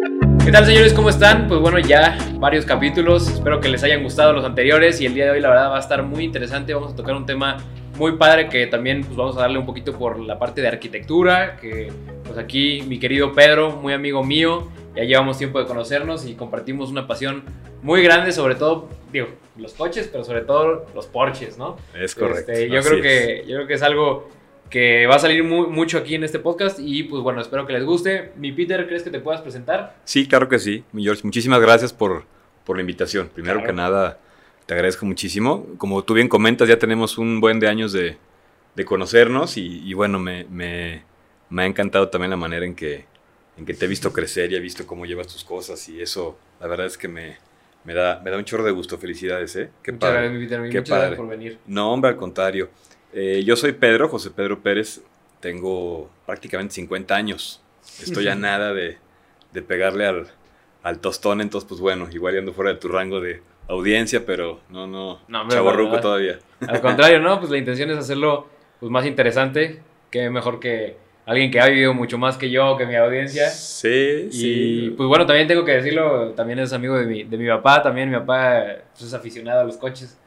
¿Qué tal señores? ¿Cómo están? Pues bueno, ya varios capítulos, espero que les hayan gustado los anteriores y el día de hoy la verdad va a estar muy interesante, vamos a tocar un tema muy padre que también pues vamos a darle un poquito por la parte de arquitectura, que pues aquí mi querido Pedro, muy amigo mío, ya llevamos tiempo de conocernos y compartimos una pasión muy grande, sobre todo, digo, los coches, pero sobre todo los Porsches, ¿no? Es correcto. Este, yo, creo que, yo creo que es algo que va a salir mucho aquí en este podcast y pues bueno, espero que les guste. Mi Peter, ¿crees que te puedas presentar? Sí, claro que sí, mi George. Muchísimas gracias por, por la invitación. Primero Claro. que nada, te agradezco muchísimo. Como tú bien comentas, ya tenemos un buen de años de, de conocernos y, y bueno, me, me, me ha encantado también la manera en que, en que te he visto crecer y he visto cómo llevas tus cosas y eso, la verdad es que me, me, da, me da un chorro de gusto. Felicidades, ¿eh? Qué Muchas padre. gracias, mi Peter. Qué Muchas gracias padre. por venir. No, hombre, al contrario. Eh, yo soy Pedro, José Pedro Pérez. Tengo prácticamente 50 años. Estoy a nada de, de pegarle al, al tostón. Entonces, pues bueno, igual ando fuera de tu rango de audiencia, pero no, no, No, ¿verdad? todavía. Al contrario, ¿no? Pues la intención es hacerlo pues, más interesante. Que mejor que alguien que ha vivido mucho más que yo, que mi audiencia. Sí, Y sí. pues bueno, también tengo que decirlo, también es amigo de mi, de mi papá, también mi papá pues, es aficionado a los coches.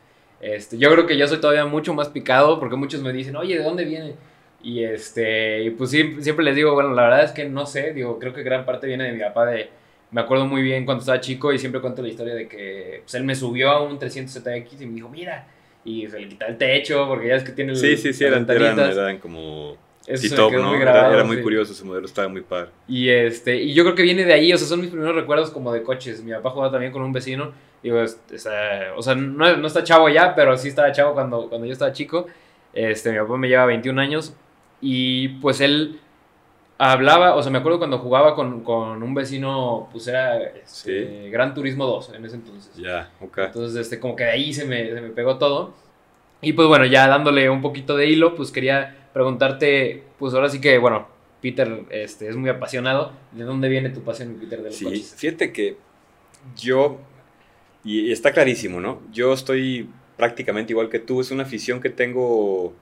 Este, yo creo que yo soy todavía mucho más picado porque muchos me dicen, oye, ¿de dónde viene? Y este, y pues sí, siempre les digo, bueno, la verdad es que no sé, digo, creo que gran parte viene de mi papá de, me acuerdo muy bien cuando estaba chico y siempre cuento la historia de que pues, él me subió a un 300ZX y me dijo, mira, y se le quitaba el techo porque ya es que tiene el- Sí, sí, sí, las eran, eran, eran como Eso se me quedó ¿no? muy Era- grabado, era, muy sí. curioso ese modelo, estaba muy padre. Y este, y yo creo que viene de ahí, o sea, son mis primeros recuerdos como de coches. Mi papá jugaba también con un vecino. Digo, es- es, eh, o sea, no, no está chavo ya, pero sí estaba chavo cuando, cuando yo estaba chico. Este, mi papá me lleva 21 años. Y pues él hablaba, o sea, me acuerdo cuando jugaba con, con un vecino, pues era este, Gran Turismo 2 en ese entonces. Ya, ok. Entonces, este, como que de ahí se me, se me pegó todo. Y pues bueno, ya dándole un poquito de hilo, pues quería preguntarte, pues ahora sí que, bueno, Peter este, es muy apasionado. ¿De dónde viene tu pasión, Peter, de los Sí, coches? fíjate que yo, y está clarísimo, ¿no? Yo estoy prácticamente igual que tú, es una afición que tengo,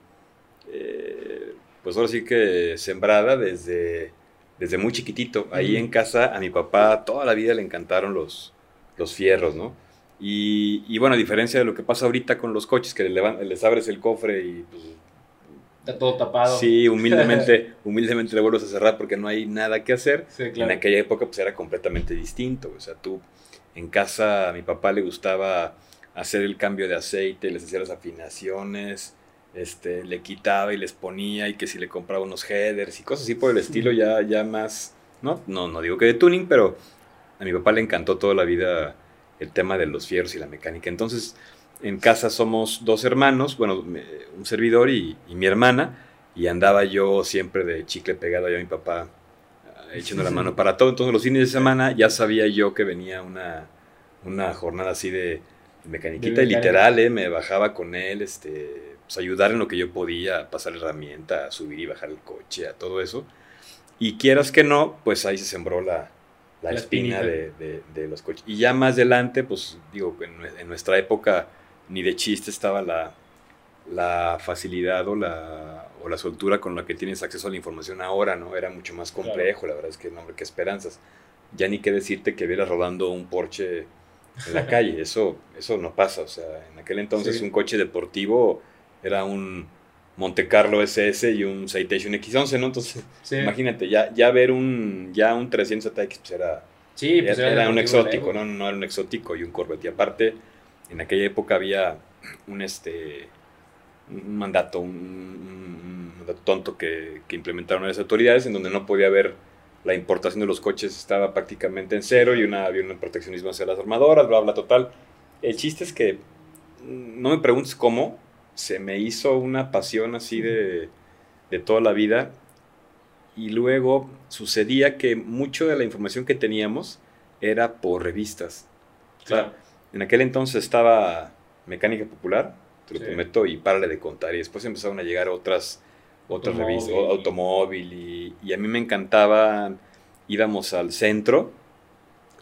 eh, pues ahora sí que sembrada desde, desde muy chiquitito. Ahí en casa a mi papá toda la vida le encantaron los, los fierros, ¿no? Y, y bueno, a diferencia de lo que pasa ahorita con los coches, que les abres el cofre y pues, Está todo tapado. sí, humildemente, humildemente le vuelves a cerrar porque no hay nada que hacer. Sí, claro. En aquella época pues era completamente distinto. O sea, tú en casa a mi papá le gustaba hacer el cambio de aceite, les hacía las afinaciones, este, le quitaba y les ponía y que si le compraba unos headers y cosas así por el estilo ya, ya más, ¿no? No, no digo que de tuning, pero a mi papá le encantó toda la vida el tema de los fierros y la mecánica. Entonces, en casa somos dos hermanos, bueno, me- un servidor y, y mi hermana, y andaba yo siempre de chicle pegado allá a mi papá, ah, echando la mano para todo. Entonces, los fines de semana ya sabía yo que venía una, una jornada así de, de mecaniquita, De y literal, eh, me bajaba con él, este, pues ayudar en lo que yo podía, pasar herramienta, a subir y bajar el coche, a todo eso. Y quieras que no, pues ahí se sembró la, la, La espina de, de- los coches. Y ya más adelante, pues digo, en, en nuestra época ni de chiste estaba la, la facilidad o la, o la soltura con la que tienes acceso a la información ahora, ¿no? Era mucho más complejo, la verdad es que, no, qué esperanzas. Ya ni qué decirte que vieras rodando un Porsche en la calle, eso, eso no pasa, o sea, en aquel entonces Sí. un coche deportivo era un Monte Carlo SS y un Citation X11, ¿no? Entonces, Sí, imagínate, ya, ya ver un, ya un 300 ZX pues era, Sí, pues era, era un deportivo de exótico. ¿no? No era un exótico y un Corvette. Y aparte, en aquella época había un, este, mandato, un, mandato tonto que, implementaron las autoridades en donde no podía haber la importación de los coches estaba prácticamente en cero y una, había un proteccionismo hacia las armadoras, bla, bla, total. El chiste es que, no me preguntes cómo, se me hizo una pasión así de, toda la vida y luego sucedía que mucho de la información que teníamos era por revistas. Claro. En aquel entonces estaba Mecánica Popular, te lo Sí. prometo, y párale de contar. Y después empezaron a llegar otras, otras Automóvil. revistas, o- automóvil, y, y a mí me encantaba, íbamos al centro,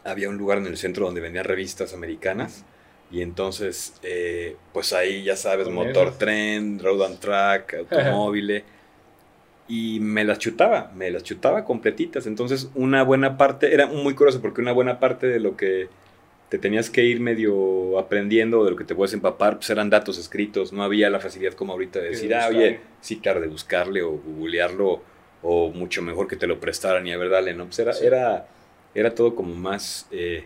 había un lugar en el centro donde vendían revistas americanas, y entonces, eh, pues ahí ya sabes, Motor esas. Trend, Road and Track, automóviles. y me las chutaba, me las chutaba completitas. Entonces, una buena parte, era muy curioso porque una buena parte de lo que te tenías que ir medio aprendiendo, de lo que te puedes empapar, pues eran datos escritos, no había la facilidad como ahorita de decir, ah, oye, sí, claro, de buscarle o googlearlo, o mucho mejor que te lo prestaran y a ver, dale, ¿no? Pues era, era, era todo como más eh,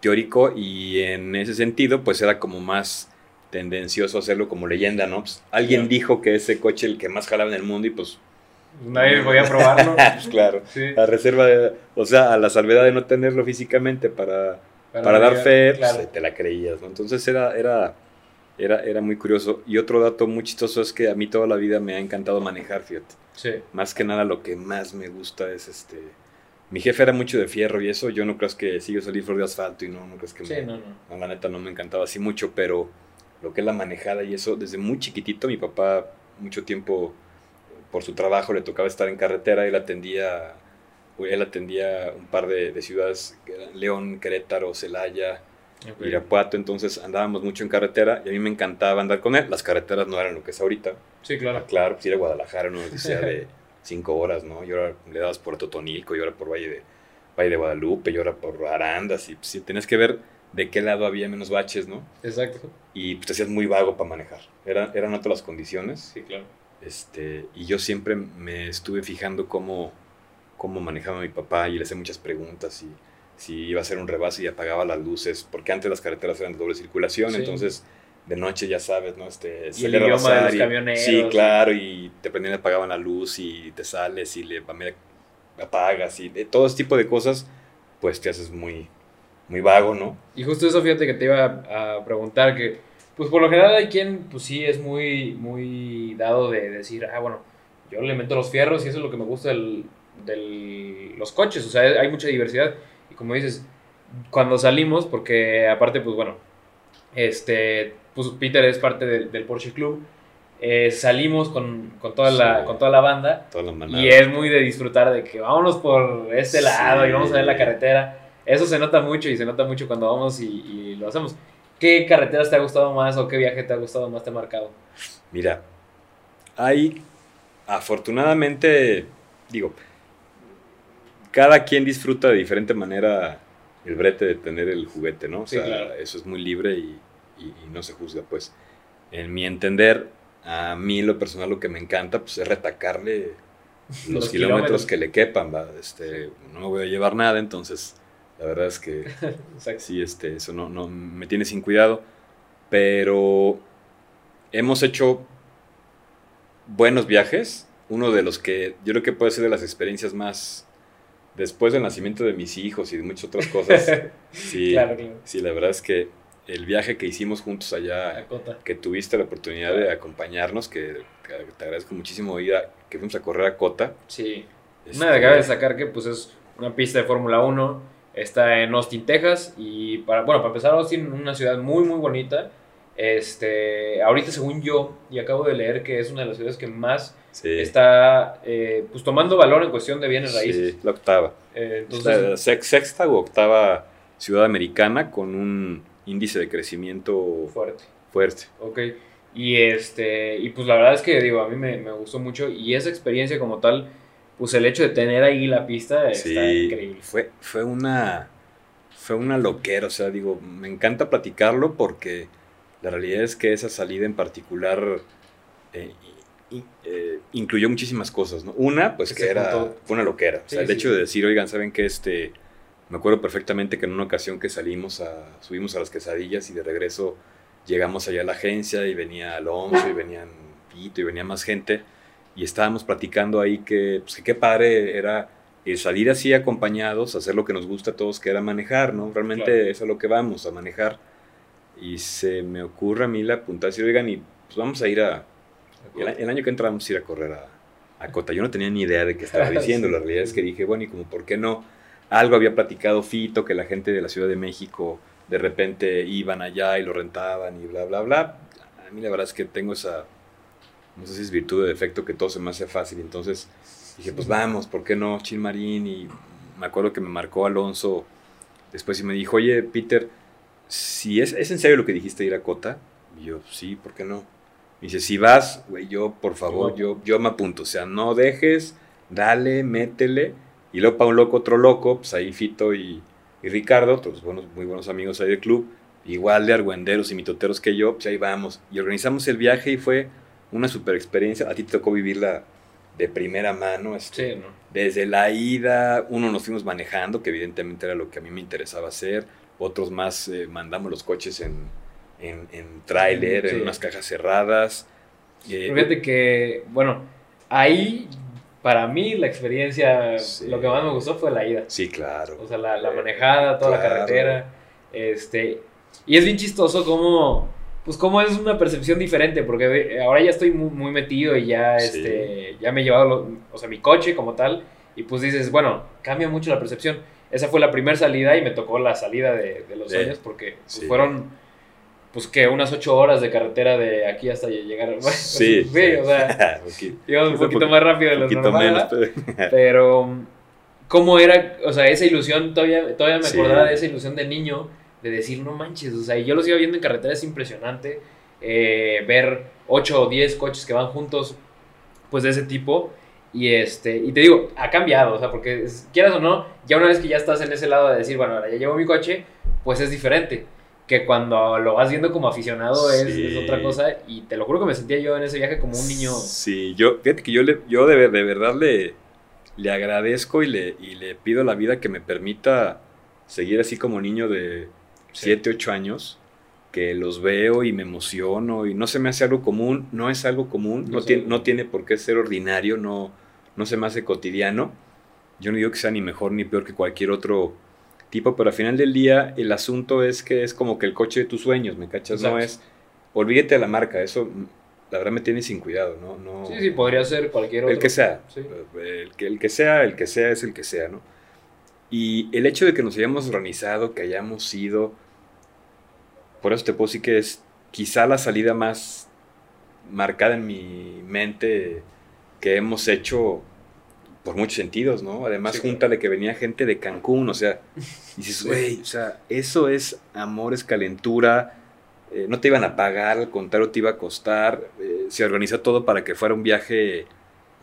teórico y en ese sentido, pues era como más tendencioso hacerlo como leyenda, ¿no? Pues, alguien dijo que ese coche el que más jalaba en el mundo y pues Nadie podía probarlo. pues claro. A reserva, de, o sea, a la salvedad de no tenerlo físicamente para, para, dar fe, pues, te la creías, ¿no? Entonces era, era, era, era muy curioso. Y otro dato muy chistoso es que a mí toda la vida me ha encantado manejar, fíjate. Sí. Más que nada lo que más me gusta es este... Mi jefe era mucho de fierro y eso, yo no creo que salir flor de asfalto y no, no crees que sí, no, no. La neta no me encantaba así mucho, pero lo que es la manejada y eso, desde muy chiquitito, mi papá mucho tiempo por su trabajo le tocaba estar en carretera, él atendía, él atendía un par de, ciudades, León, Querétaro, Celaya, Irapuato, entonces andábamos mucho en carretera y a mí me encantaba andar con él. Las carreteras no eran lo que es ahorita. Sí, claro. Ah, claro, pues ir a Guadalajara no decía de cinco horas, ¿no? Y ahora le dabas por Totonilco, y ahora por Valle de, Valle de Guadalupe, y ahora por Arandas, y pues, tenías que ver de qué lado había menos baches, ¿no? Exacto. Y pues te hacías muy vago para manejar. Era, eran otras las condiciones. Sí, claro. Este, y yo siempre me estuve fijando cómo, cómo manejaba mi papá y le hacía muchas preguntas y si iba a hacer un rebase y apagaba las luces, porque antes las carreteras eran de doble circulación, entonces de noche ya sabes, ¿no? Este, y el idioma de los camioneros. Sí, claro, y te prendían, apagaban la luz y te sales y le apagas y de todo ese tipo de cosas, pues te haces muy, muy vago, ¿no? Y justo eso, fíjate que te iba a preguntar que pues por lo general hay quien, pues sí, es muy, muy dado de decir, ah, bueno, yo le meto los fierros y eso es lo que me gusta de los coches, o sea, hay mucha diversidad. Y como dices, cuando salimos, porque aparte, pues bueno, este, pues Peter es parte del Porsche Club, eh, salimos con, toda la, con toda la banda y es muy de disfrutar de que vámonos por este lado y vamos a ver la carretera. Eso se nota mucho y se nota mucho cuando vamos y, y lo hacemos. ¿Qué carreteras te ha gustado más o qué viaje te ha gustado más, te ha marcado? Mira, hay, afortunadamente, digo, cada quien disfruta de diferente manera el brete de tener el juguete, ¿no? O sea, eso es muy libre y, no se juzga, pues. En mi entender, a mí lo personal lo que me encanta, pues es retacarle los, kilómetros, que le quepan, ¿va? Este, no me voy a llevar nada, entonces la verdad es que sí, este, eso no, no me tiene sin cuidado. Pero hemos hecho buenos viajes. Uno de los que yo creo que puede ser de las experiencias más después del nacimiento de mis hijos y de muchas otras cosas. Sí, sí la verdad es que el viaje que hicimos juntos allá, que tuviste la oportunidad de acompañarnos, que, te agradezco muchísimo, Ida, que fuimos a correr a Cota. Sí. Nada, este, cabe destacar que pues es una pista de Fórmula 1 Está en Austin, Texas. Y para, bueno, para empezar, Austin, una ciudad muy, muy bonita. Este, ahorita, según yo, y acabo de leer que es una de las ciudades que más está eh, pues, tomando valor en cuestión de bienes raíces. Sí, la octava. Eh, entonces, sexta u octava ciudad americana con un índice de crecimiento fuerte. Fuerte. Ok. Y, este, y pues la verdad es que digo, a mí me, me gustó mucho y esa experiencia como tal pues el hecho de tener ahí la pista está increíble. Fue, fue una fue una loquera, o sea, digo, me encanta platicarlo porque la realidad es que esa salida en particular eh, eh, incluyó muchísimas cosas, ¿no? Una, pues que era fue una loquera, o sea, el hecho de decir, oigan, ¿saben qué? Este, me acuerdo perfectamente que en una ocasión que salimos a, subimos a las quesadillas y de regreso llegamos allá a la agencia y venía Alonso y venían Pito y venía más gente y estábamos platicando ahí que, pues, que qué padre era eh, salir así acompañados, hacer lo que nos gusta a todos, que era manejar, ¿no? Realmente es a lo que vamos, a manejar. Y se me ocurre a mí la puntada de decir, oigan, y pues vamos a ir a... El, año que entramos a ir a correr a, a Cota. Yo no tenía ni idea de qué estaba diciendo. La realidad es que dije, bueno, y como, ¿por qué no? Algo había platicado Fito, que la gente de la Ciudad de México de repente iban allá y lo rentaban y bla, bla, bla. A mí la verdad es que tengo esa no sé si es virtud o defecto, que todo se me hace fácil. Entonces dije, pues vamos, ¿por qué no? Chin. Y me acuerdo que me marcó Alonso después y me dijo, oye, Peter, si es, es en serio lo que dijiste ir a Cota. Y yo, sí, ¿por qué no? Me dice, si vas, güey, yo, por favor, yo, yo me apunto. O sea, no dejes, dale, métele. Y luego para un loco, otro loco, pues ahí Fito y, y Ricardo, todos buenos, muy buenos amigos ahí del club, igual de argüenderos y mitoteros que yo, pues ahí vamos. Y organizamos el viaje y fue una super experiencia. A ti te tocó vivirla de primera mano. Este, Sí, ¿no? Desde la ida, uno nos fuimos manejando, que evidentemente era lo que a mí me interesaba hacer. Otros más eh, mandamos los coches en, en, en tráiler, Sí. en unas cajas cerradas. Eh, Fíjate que, bueno, ahí para mí la experiencia, Sí. lo que más me gustó fue la ida. sí, claro. O sea, la, la manejada, toda la carretera. Este, y es bien chistoso cómo, pues cómo es una percepción diferente, porque ahora ya estoy muy, muy metido y ya, Sí. este, ya me he llevado, lo- o sea, mi coche como tal, y pues dices, bueno, cambia mucho la percepción. Esa fue la primera salida y me tocó la salida de, de los sueños, porque pues, Sí. fueron, pues que unas ocho horas de carretera de aquí hasta llegar. Sí, sí, o sea, Poquito- íbamos un poquito poqu- más rápido de lo normal, pero- Pero, ¿cómo era? O sea, esa ilusión, todavía, todavía me Sí. acordaba de esa ilusión de niño, de decir, no manches, o sea, y yo los iba viendo en carretera, es impresionante eh, ver 8 o 10 coches que van juntos, pues de ese tipo. Y, este, y te digo, ha cambiado, o sea, porque quieras o no, ya una vez que ya estás en ese lado de decir, bueno, ahora ya llevo mi coche, pues es diferente. Que cuando lo vas viendo como aficionado es, Sí. es otra cosa. Y te lo juro que me sentía yo en ese viaje como un niño. Sí, yo, fíjate que yo, le, yo de, de verdad le, le agradezco y le, y le pido a la vida que me permita seguir así como niño de Sí. 7, 8 años, que los veo y me emociono y no se me hace algo común, no es algo común, no, No tiene, no tiene por qué ser ordinario, no, no se me hace cotidiano. Yo no digo que sea ni mejor ni peor que cualquier otro tipo, pero al final del día el asunto es que es como que el coche de tus sueños, ¿me cachas? No es, olvídate de la marca, eso la verdad me tiene sin cuidado, ¿no? no Sí, sí, podría ser cualquier otro. el que sea, Sí. el, que, el que sea, el que sea es el que sea, ¿no? Y el hecho de que nos hayamos organizado, que hayamos ido, por eso te puedo decir que es quizá la salida más marcada en mi mente que hemos hecho por muchos sentidos, ¿no? Además, Sí, claro. júntale que venía gente de Cancún, o sea, dices, güey, o sea, eso es amor, es calentura, eh, no te iban a pagar, al contrario, te iba a costar, eh, se organizó todo para que fuera un viaje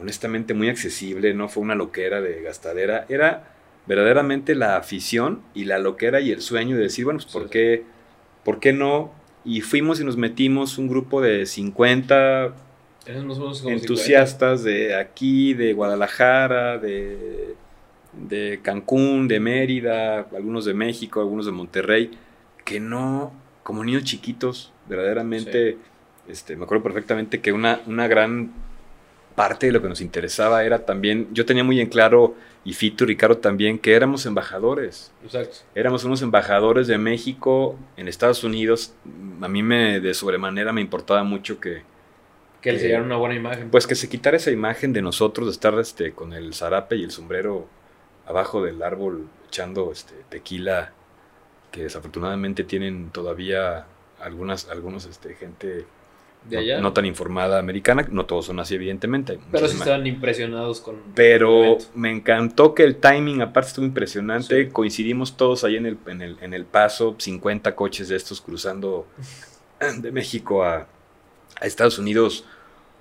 honestamente muy accesible, no fue una loquera de gastadera, era verdaderamente la afición y la loquera y el sueño de decir, bueno, pues, ¿por Sí, sí. qué, ¿por qué no? Y fuimos y nos metimos un grupo de 50 Entusiastas de aquí, de Guadalajara, de, de Cancún, de Mérida, algunos de México, algunos de Monterrey, que no, como niños chiquitos, verdaderamente, este, me acuerdo perfectamente que una, una gran parte de lo que nos interesaba era también, yo tenía muy en claro, y Fito y Ricardo también, que éramos embajadores. 50. Exacto. Éramos unos embajadores de México en Estados Unidos. A mí me de sobremanera me importaba mucho que, Que les Eh, dieran una buena imagen. pues que se quitara esa imagen de nosotros de estar este, con el zarape y el sombrero abajo del árbol echando este, tequila, que desafortunadamente tienen todavía algunas, algunos este, gente de no, allá. no tan informada americana, no todos son así evidentemente. hay pero sí estaban impresionados con. pero me encantó que el timing aparte estuvo impresionante. Sí. Coincidimos todos ahí en el, en, el, en el paso, 50 coches de estos cruzando de México a, a Estados Unidos.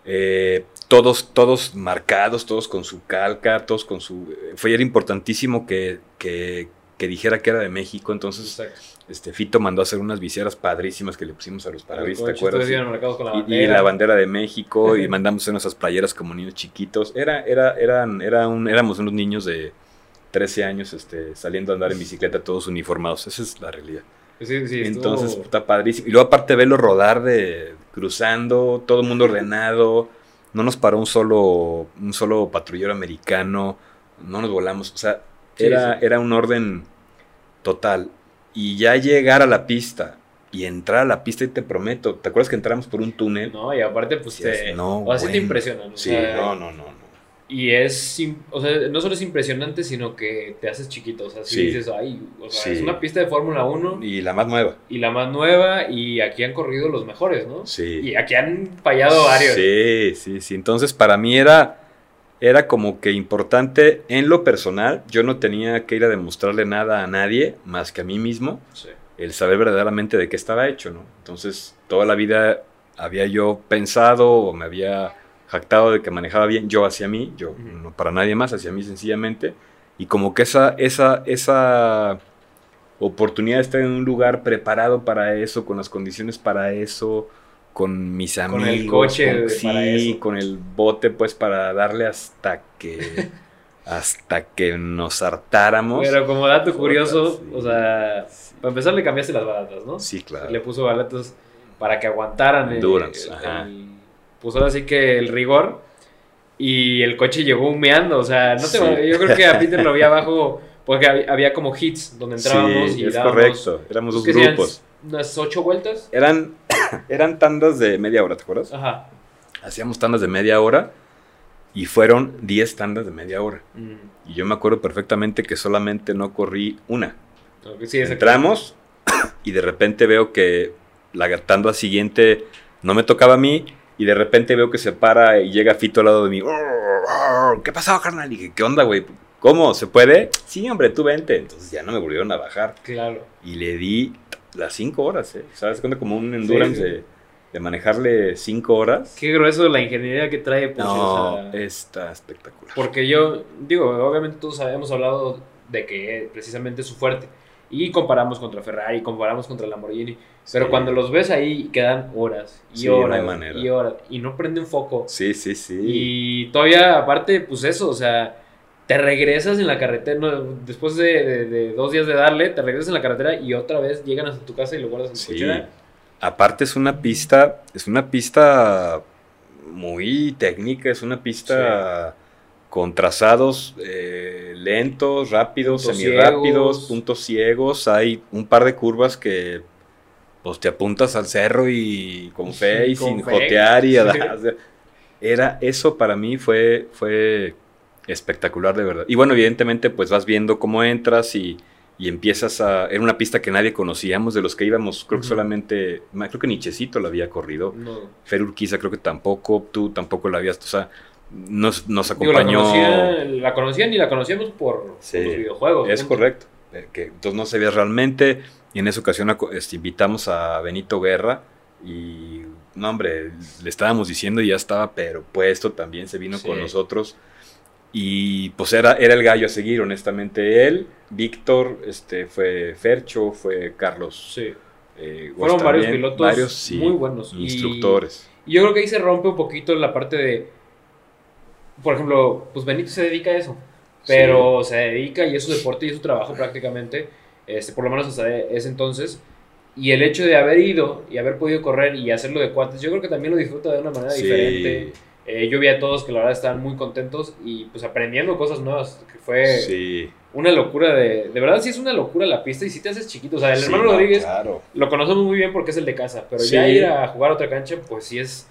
eh, todos, todos marcados, todos con su calca, todos con su... eh, Fue era importantísimo que, que, que dijera que era de México. Entonces, Exacto. este Fito mandó a hacer unas viseras padrísimas que le pusimos a los parabrisas, ¿te acuerdas? la Y-. Y, la bandera de México, y mandamos en esas playeras como niños chiquitos. Era, era, eran, era un, éramos unos niños de 13 años este, saliendo a andar en bicicleta todos uniformados. Esa es la realidad. Sí, sí, Entonces estuvo- está padrísimo. Y luego aparte verlo rodar de cruzando, todo el mundo ordenado. No nos paró un solo, un solo patrullero americano. No nos volamos. O sea, Sí, era, era un orden total. Y ya llegar a la pista y entrar a la pista, y te prometo, ¿te acuerdas que entramos por un túnel? No, y aparte, pues te. no, o sea, sí te bueno. impresionan. o Sí, sea, no, no, no, no. Y es. O sea, no solo es impresionante, sino que te haces chiquito. O sea, si Sí. dices, ay, o sea, Sí. es una pista de Fórmula 1 Y la más nueva. y la más nueva, y aquí han corrido los mejores, ¿no? Sí. Y aquí han fallado varios. Sí, sí, sí. Entonces, para mí era, era como que importante en lo personal. Yo no tenía que ir a demostrarle nada a nadie más que a mí mismo. Sí. El saber verdaderamente de qué estaba hecho, ¿no? Entonces, toda la vida había yo pensado o me había jactado de que manejaba bien yo hacia mí, yo no para nadie más, hacia mí sencillamente. Y como que esa, esa, esa oportunidad de estar en un lugar preparado para eso, con las condiciones para eso, con mis Con amigos, el coche con, para sí, eso. con el bote pues para darle hasta que hasta que nos hartáramos. Pero como dato curioso, sí. o sea, para empezar le cambiaste las balatas, ¿no? Sí, claro. Le puso balatas para que aguantaran el, ajá. el- pues ahora sí que el rigor y el coche llegó humeando, o sea, no te Sí. yo creo que a Peter lo vi abajo porque había, como hits donde entrábamos sí, y es dábamos correcto. Éramos dos grupos. unas ocho vueltas. Eran, eran tandas de media hora, ¿te acuerdas? Ajá. Hacíamos tandas de media hora y fueron 10 tandas de media hora. Mm, Y yo me acuerdo perfectamente que solamente no corrí una. sí. Entramos y de repente veo que la tanda siguiente no me tocaba a mí y de repente veo que se para y llega Fito al lado de mí. ¿Qué pasó, carnal? Y dije, ¿qué onda, güey? ¿Cómo? ¿Se puede? Sí, hombre, tú vente. Entonces ya no me volvieron a bajar. Claro. Y le di las 5 horas, ¿eh? ¿Sabes? Como un endurance Sí, sí. De, de manejarle 5 horas. Qué grueso la ingeniería que trae, pues, no, o sea, está espectacular. Porque yo, digo, obviamente todos hemos hablado de que precisamente es su fuerte. Y comparamos contra Ferrari, comparamos contra Lamborghini. Pero cuando los ves ahí, quedan horas y Sí, horas y horas. Y no prenden foco. Sí, sí, sí. Y todavía, aparte, pues eso, o sea, te regresas en la carretera. no, después de, de- de dos días de darle, te regresas en la carretera y otra vez llegan hasta tu casa y lo guardas en tu Sí. cochera. Aparte es una pista, es una pista muy técnica, es una pista con trazados eh, lentos, rápidos, Puntos semirápidos, ciegos. puntos ciegos. Hay un par de curvas que pues te apuntas al cerro y con fe y Con sin fe. jotear y Sí. la- era eso para mí fue fue espectacular de verdad. Y bueno, evidentemente pues vas viendo cómo entras y, y empiezas a era una pista que nadie conocíamos de los que íbamos, creo que solamente creo que Nichecito la había corrido. No. Fer Urquiza creo que tampoco, tú tampoco la habías, o sea, nos, nos Digo, la, acompañó. la conocían y la conocíamos por, Sí, por los videojuegos. Es correcto. eh, Que entonces no sabías realmente. Y en esa ocasión este, invitamos a Benito Guerra. Y no, hombre, le estábamos diciendo y ya estaba, pero puesto también se vino Sí. con nosotros. Y pues era, era el gallo a seguir, honestamente. Él, Víctor, este, fue Fercho, fue Carlos. Sí. eh, Fueron varios pilotos varios, sí, muy buenos. Instructores. Y yo creo que ahí se rompe un poquito la parte de. Por ejemplo, pues Benito se dedica a eso. Pero se dedica y es su deporte y es su trabajo prácticamente. Este, por lo menos hasta ese entonces. Y el hecho de haber ido y haber podido correr y hacerlo de cuates, yo creo que también lo disfruta de una manera Sí. diferente. Eh, yo vi a todos que la verdad estaban muy contentos y pues aprendiendo cosas nuevas, que fue Sí. una locura de... De verdad sí es una locura la pista y si te haces chiquito. O sea, el Sí, hermano no, Rodríguez Claro. lo conocemos muy bien porque es el de casa, pero Sí. ya ir a jugar a otra cancha, pues sí es,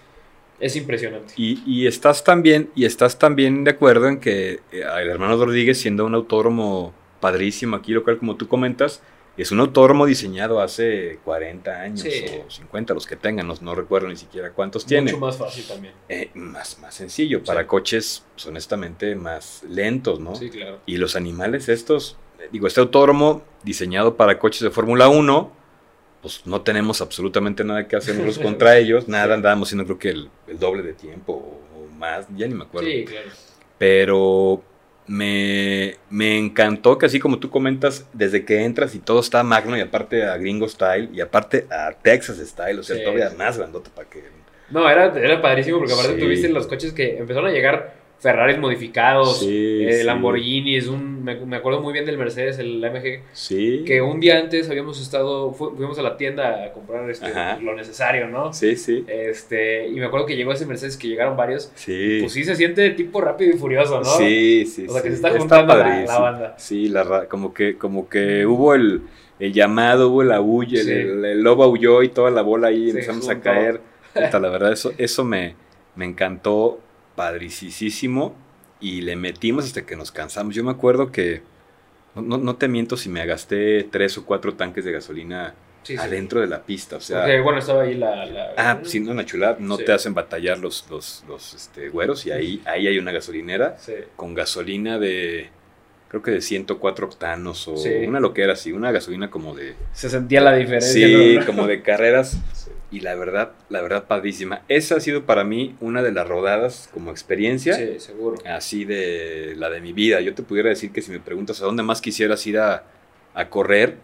es impresionante. Y, y estás también, y estás también de acuerdo en que eh, el hermano Rodríguez, siendo un autódromo padrísimo aquí local, como tú comentas, es un autódromo diseñado hace 40 años Sí. o 50, los que tengan, no, no recuerdo ni siquiera cuántos tiene. Mucho más fácil también. Eh, más, más sencillo, para Sí. coches, pues, honestamente, más lentos, ¿no? Sí, claro. Y los animales estos, eh, digo, este autódromo diseñado para coches de Fórmula 1, pues no tenemos absolutamente nada que hacer nosotros contra ellos, nada, andábamos haciendo creo que el, el doble de tiempo o, o más, ya ni me acuerdo. Sí, claro. Pero me, me encantó que así como tú comentas, desde que entras y todo está magno y aparte a gringo style y aparte a Texas style, o sea, Sí, todavía más grandote para que... No, era, era padrísimo porque aparte Sí. tuviste los coches que empezaron a llegar Ferraris modificados, Sí, eh, sí. Lamborghinis, un, me, me acuerdo muy bien del Mercedes, el AMG, Sí. que un día antes habíamos estado, fu- fuimos a la tienda a comprar este, lo necesario, ¿no? Sí, sí. Este, y me acuerdo que llegó ese Mercedes que llegaron varios, Sí. pues sí se siente tipo rápido y furioso, ¿no? Sí, sí, O sea, que se está juntando la- la banda. Sí, la, ra- como que, como que hubo el, el llamado, hubo la Sí. el, el lobo aulló y toda la bola ahí empezamos a caer. Puta, la verdad, eso, eso me, me encantó padricísimo y le metimos hasta que nos cansamos. Yo me acuerdo que, no, no- no te miento si me gasté tres o cuatro tanques de gasolina Sí, sí. adentro de la pista. O sea, Porque, bueno, estaba ahí la... la- Ah, pues, sí, no, una chulada. No Sí. te hacen batallar los, los, los este, güeros y ahí, ahí hay una gasolinera con gasolina de, creo que de 104 octanos o una loquera así, una gasolina como de, Se sentía la diferencia. sí, ¿no? como de carreras. Y la verdad, la verdad padrísima. Esa ha sido para mí una de las rodadas como experiencia. Sí, seguro. Así de la de mi vida. Yo te pudiera decir que si me preguntas a dónde más quisieras ir a, a correr,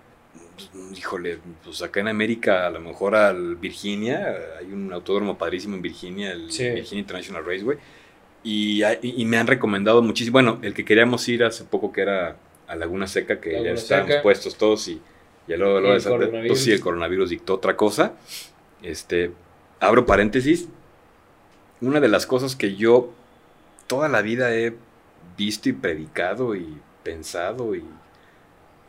pues, híjole, pues acá en América, a lo mejor al Virginia, hay un autódromo padrísimo en Virginia, el Sí. Virginia International Raceway, y, y me han recomendado muchísimo. Bueno, el que queríamos ir hace poco que era a Laguna Seca, que Laguna ya estábamos Seca. puestos todos y ya luego, luego el esa- coronavirus. pues sí, el coronavirus dictó otra cosa. Este, abro paréntesis, una de las cosas que yo toda la vida he visto y predicado y pensado y,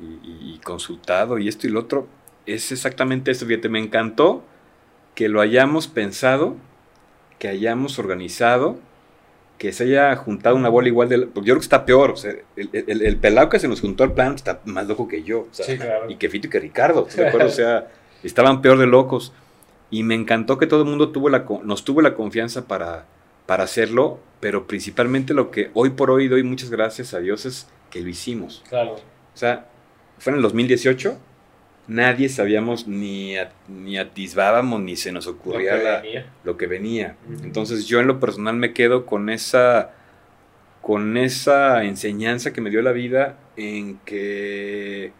y- y- y consultado y esto y lo otro, es exactamente esto. Fíjate, me encantó que lo hayamos pensado, que hayamos organizado, que se haya juntado una bola igual de... la- Porque yo creo que está peor. o sea, el, el- el pelado que se nos juntó al plan está más loco que yo. o sea, Sí, claro. y que Fito y que Ricardo, ¿estás de acuerdo? O sea, estaban peor de locos. Y me encantó que todo el mundo tuvo la, nos tuvo la confianza para, para hacerlo, pero principalmente lo que hoy por hoy doy muchas gracias a Dios es que lo hicimos. Claro. O sea, fue en el 2018, nadie sabíamos ni, a- ni atisbábamos ni se nos ocurría Lo que la- venía. lo que venía. Ujú. Entonces yo en lo personal me quedo con esa con esa enseñanza que me dio la vida en que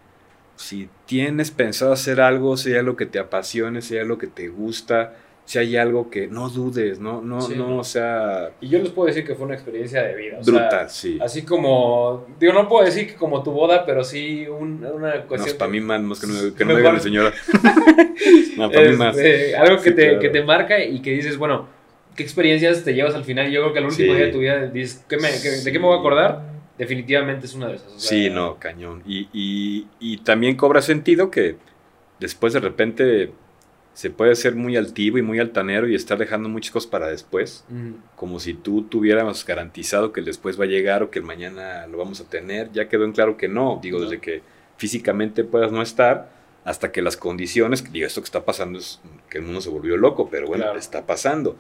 si tienes pensado hacer algo, si hay algo que te apasione, si hay algo que te gusta, si hay algo que no dudes, no, no, Sí, no, no. o sea, Y yo les puedo decir que fue una experiencia de vida. o bruta, sea, sí. Así como, digo, no puedo decir que como tu boda, pero sí un- una No, cuestión. para mí más, más que no, me- que no Me diga mi señora. no, para mí más. Este, algo que, Sí, te, claro. que te marca y que dices, bueno, ¿qué experiencias te llevas al final? Yo creo que al último Sí. día de tu vida dices, ¿qué me- qué- ¿de qué me voy a acordar? Definitivamente es una de esas. o sea, Sí, no, cañón. Y, y- y también cobra sentido que después de repente se puede ser muy altivo y muy altanero y estar dejando muchas cosas para después, como si tú tuvieras garantizado que el después va a llegar o que el mañana lo vamos a tener. Ya quedó en claro que no, digo, No. desde que físicamente puedas no estar hasta que las condiciones, digo, esto que está pasando es que el mundo se volvió loco, pero bueno, Claro. está pasando.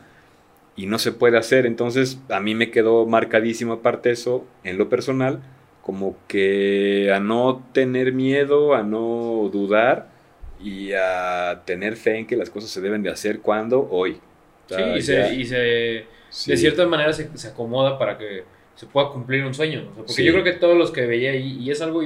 Y no se puede hacer, entonces a mí me quedó marcadísimo aparte eso en lo personal, como que a no tener miedo, a no dudar y a tener fe en que las cosas se deben de hacer cuando hoy. O Sí, y se, y se- sí. de cierta manera se, se acomoda para que se pueda cumplir un sueño. o sea, porque Sí. yo creo que todos los que veía ahí, y es algo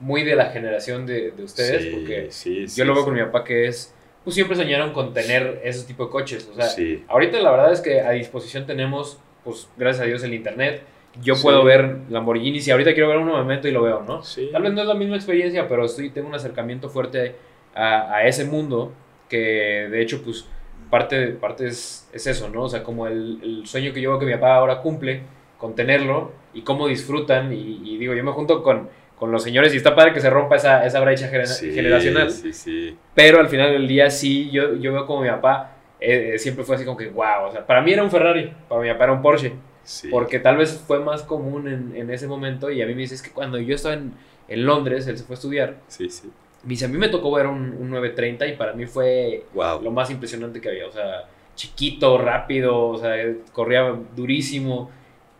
muy de la generación de, de ustedes, Sí, porque sí, sí, yo lo veo con mi papá que es, pues siempre soñaron con tener ese tipo de coches. O sea, Sí. ahorita la verdad es que a disposición tenemos, pues gracias a Dios, el internet. Yo Sí. puedo ver Lamborghinis y ahorita quiero ver uno, me meto y lo veo, ¿no? Sí. Tal vez no es la misma experiencia, pero sí tengo un acercamiento fuerte a, a ese mundo que de hecho, pues parte, parte es, es eso, ¿no? O sea, como el, el sueño que yo veo que mi papá ahora cumple con tenerlo y cómo disfrutan y, y digo, yo me junto con, con los señores y está padre que se rompa esa, esa brecha gener- Sí, generacional, Sí, sí. pero al final del día sí, yo, yo veo como mi papá eh, eh, siempre fue así como que, wow, o sea, para mí era un Ferrari, para mi papá era un Porsche. sí. Porque tal vez fue más común en, en ese momento y a mí me dice, es que cuando yo estaba en, en Londres, él se fue a estudiar, Sí, sí. me dice, a mí me tocó ver un, un 930 y para mí fue Wow. lo más impresionante que había, o sea, chiquito, rápido, o sea, corría durísimo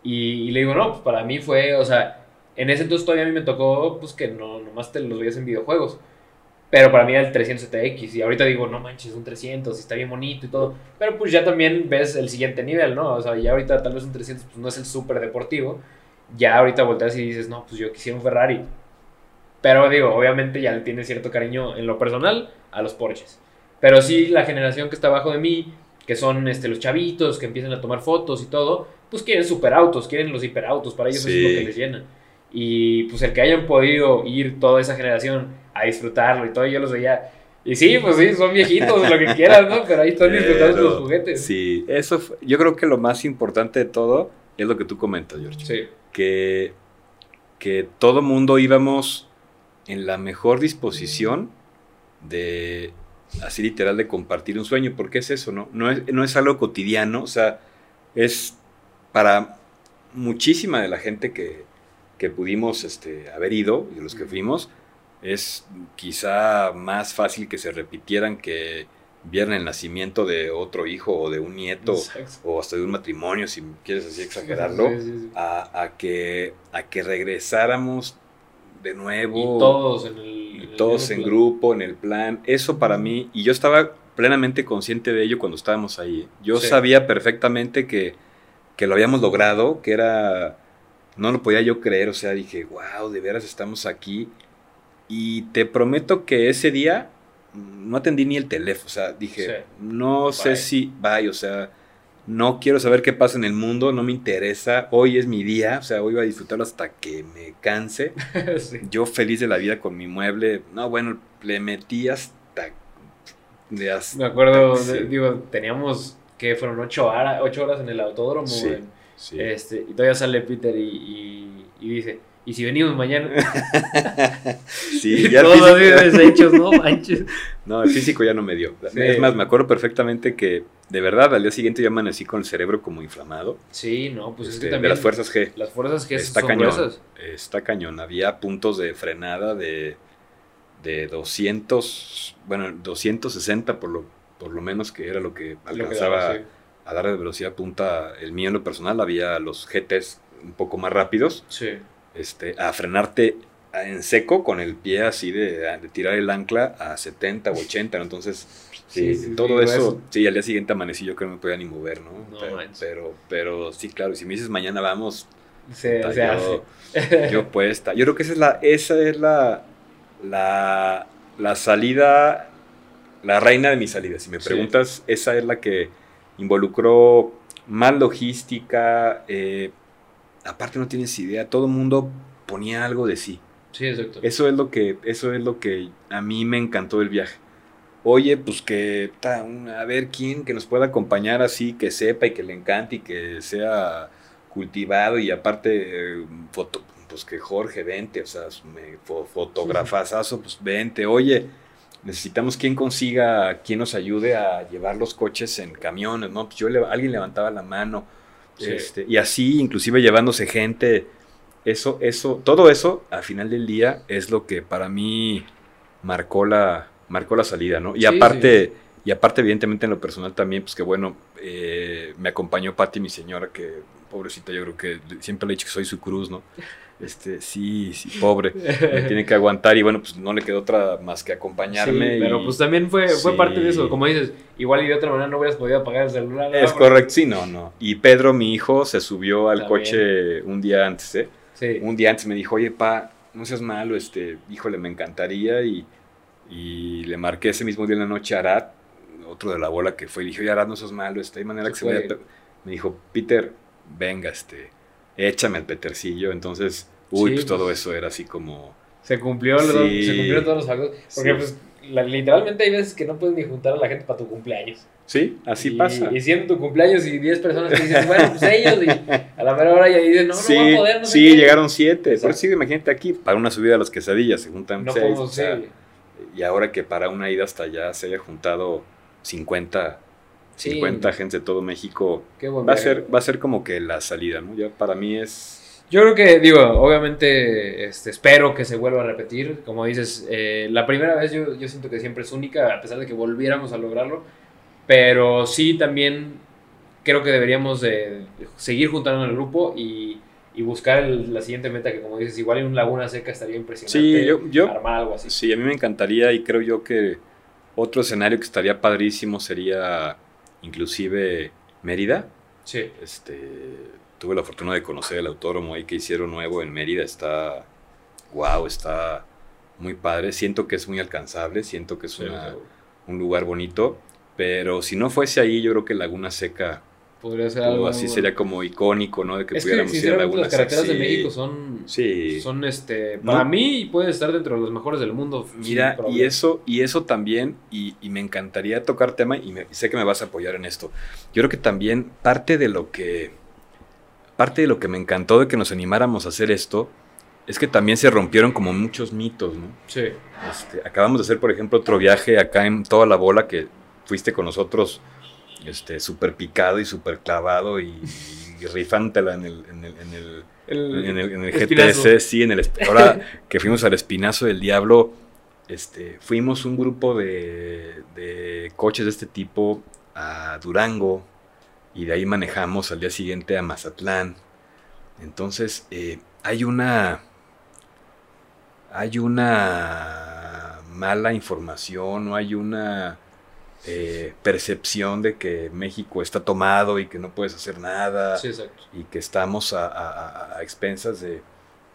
y, y le digo, no, pues para mí fue, o sea, en ese entonces todavía a mí me tocó, pues que no, nomás te los veías en videojuegos. Pero para mí era el 300TX y ahorita digo, no manches, un 300 y está bien bonito y todo. Pero pues ya también ves el siguiente nivel, ¿no? O sea, ya ahorita tal vez un 300 pues no es el súper deportivo. Ya ahorita volteas y dices, no, pues yo quisiera un Ferrari. Pero digo, obviamente ya le tiene cierto cariño en lo personal a los Porsches. Pero sí, la generación que está abajo de mí, que son este, los chavitos que empiezan a tomar fotos y todo, pues quieren superautos, quieren los hiperautos, para ellos eso es lo que les llena. Y pues el que hayan podido ir toda esa generación a disfrutarlo y todo, yo los veía. Y sí, pues sí, son viejitos, lo que quieras, ¿no? Pero ahí están disfrutando Pero, los juguetes. Sí, eso fue- yo creo que lo más importante de todo es lo que tú comentas, George. Sí, Que, que todo mundo íbamos en la mejor disposición de, así literal, de compartir un sueño, porque es eso, ¿no? No es, no es algo cotidiano, o sea, es para muchísima de la gente que, que pudimos este, haber ido, y de los que fuimos, es quizá más fácil que se repitieran que vieran el nacimiento de otro hijo o de un nieto exacto. o hasta de un matrimonio, si quieres así exagerarlo, Sí, sí, sí. a, a que, a que regresáramos de nuevo. Y todos en el. y en el todos mismo en plan. grupo, en el plan. Eso para mí, y yo estaba plenamente consciente de ello cuando estábamos ahí. Yo sabía perfectamente que, que lo habíamos logrado, que era... No lo podía yo creer, o sea, dije, wow, de veras estamos aquí. Y te prometo que ese día mm, no atendí ni el teléfono, o sea, dije, Sí. no sé si, bye, o sea, no quiero saber qué pasa en el mundo, no me interesa, hoy es mi día, o sea, hoy voy a disfrutarlo hasta que me canse. Sí. Yo feliz de la vida con mi mueble, no, bueno, le metí hasta... Me acuerdo, Sí. de- digo, teníamos que fueron ocho horas, ocho horas en el autódromo. En- sí. este, y todavía sale Peter y, y- y dice, ¿y si venimos mañana? Sí, ya todos deshechos, no manches. No, el físico ya no me dio. Sí. Es más, me acuerdo perfectamente que, de verdad, al día siguiente yo amanecí con el cerebro como inflamado. Sí, no, pues es este, que de también las fuerzas G. las fuerzas que Está son cañón. gruesas. Está cañón. Había puntos de frenada de, de 200, bueno, 260 por lo, por lo menos que era lo que Lo que alcanzaba daba, sí. A dar de velocidad punta. El mío en lo personal había los GTs un poco más rápidos. Sí. este, a frenarte en seco con el pie así de, de tirar el ancla a 70 o 80, ¿no? Entonces, sí, Sí, sí, todo sí, eso, sí, al día siguiente amanecí yo que no me podía ni mover, ¿no? No pero, pero, pero sí, claro, si me dices mañana vamos, Se, puta, se yo, hace. yo puesta. Yo creo que esa es la, esa es la, la, la salida, la reina de mis salidas. Si me Sí. preguntas, esa es la que involucró más logística, eh, aparte no tienes idea, todo el mundo ponía algo de sí. Sí, exacto. Eso es lo que, eso es lo que a mí me encantó del viaje. Oye, pues que ta, a ver quién que nos pueda acompañar así, que sepa y que le encante y que sea cultivado y aparte eh, foto, pues que Jorge vente, o sea, me fo- fotografazazo, pues vente. Oye, necesitamos quien consiga, quien nos ayude a llevar los coches en camiones, ¿no? Pues yo le- alguien levantaba la mano. Sí. Este, y así, inclusive llevándose gente, eso, eso, todo eso, al final del día, es lo que para mí marcó la, marcó la salida, ¿no? Y Sí, aparte, y aparte, evidentemente, en lo personal también, pues que bueno, eh, me acompañó Patti, mi señora, que pobrecita, yo creo que siempre le he dicho que soy su cruz, ¿no? Este, sí, sí, pobre, me tiene que aguantar y bueno, pues no le quedó otra más que acompañarme. Sí, pero pues también fue, fue Sí. parte de eso. Como dices, igual y de otra manera no hubieras podido apagar el celular. Es correcto, sí, no, no. Y Pedro, mi hijo, se subió al También. coche un día antes, ¿eh? Sí. un día antes me dijo, oye, pa, no seas malo, este, híjole, me encantaría. Y, y le marqué ese mismo día en la noche a Arad, otro de la bola que fue, y dije, oye, Arad, no seas malo, este, hay manera que se vaya. fue. a pe-". Me dijo, Peter, venga, este, échame al Petercillo. Entonces, uy, Sí, pues todo pues. eso era así como... Se cumplió, Sí. se cumplieron todos los factores. Porque Sí. pues la- literalmente hay veces que no puedes ni juntar a la gente para tu cumpleaños. Sí, así Y- pasa. Y siendo tu cumpleaños y 10 personas que dicen, bueno, pues ellos, y a la mera hora ya dicen, no, sí, no va a poder, no sé sí, qué. llegaron siete. Exacto. Pero sí, imagínate aquí, para una subida a las quesadillas se juntan No seis. o sea. Y ahora que para una ida hasta allá se haya juntado 50, Sí. 50 gente de todo México, Qué buen va a, ser, va a ser como que la salida, ¿no? Ya para mí es... Yo creo que, digo, obviamente este, espero que se vuelva a repetir. Como dices, eh, la primera vez yo, yo siento que siempre es única, a pesar de que volviéramos a lograrlo. Pero sí también creo que deberíamos de seguir juntando el grupo y, y buscar el- la siguiente meta, que como dices, igual en un Laguna Seca estaría impresionante Sí, yo- yo- armar algo así. Sí, a mí me encantaría y creo yo que otro escenario que estaría padrísimo sería inclusive Mérida. Sí, Este, tuve la fortuna de conocer el autódromo ahí que hicieron nuevo en Mérida. Está, wow, está muy padre. Siento que es muy alcanzable, siento que es una- un lugar bonito. Pero si no fuese ahí, yo creo que Laguna Seca, podría ser o algo. así sería como icónico, ¿no? De que Es que pudiéramos ir a Laguna las carreteras de. México son, Sí. son este, No. para mí puede estar dentro de los mejores del mundo. Mira, y eso, y eso también, y, y me encantaría tocar tema, y me- sé que me vas a apoyar en esto. Yo creo que también parte de lo que, parte de lo que me encantó de que nos animáramos a hacer esto, es que también se rompieron como muchos mitos, ¿no? Sí, Este, acabamos de hacer, por ejemplo, otro viaje acá en toda la bola que fuiste con nosotros, este, súper picado y súper clavado y, y rifántela en el, en el, en el, el, en el, en el espinazo. GTS, sí, en el ahora que fuimos al Espinazo del Diablo, este, fuimos un grupo de, de coches de este tipo a Durango y de ahí manejamos al día siguiente a Mazatlán. Entonces, eh, hay una hay una mala información o hay una eh, percepción de que México está tomado y que no puedes hacer nada Sí, y que estamos a, a- a- a expensas de,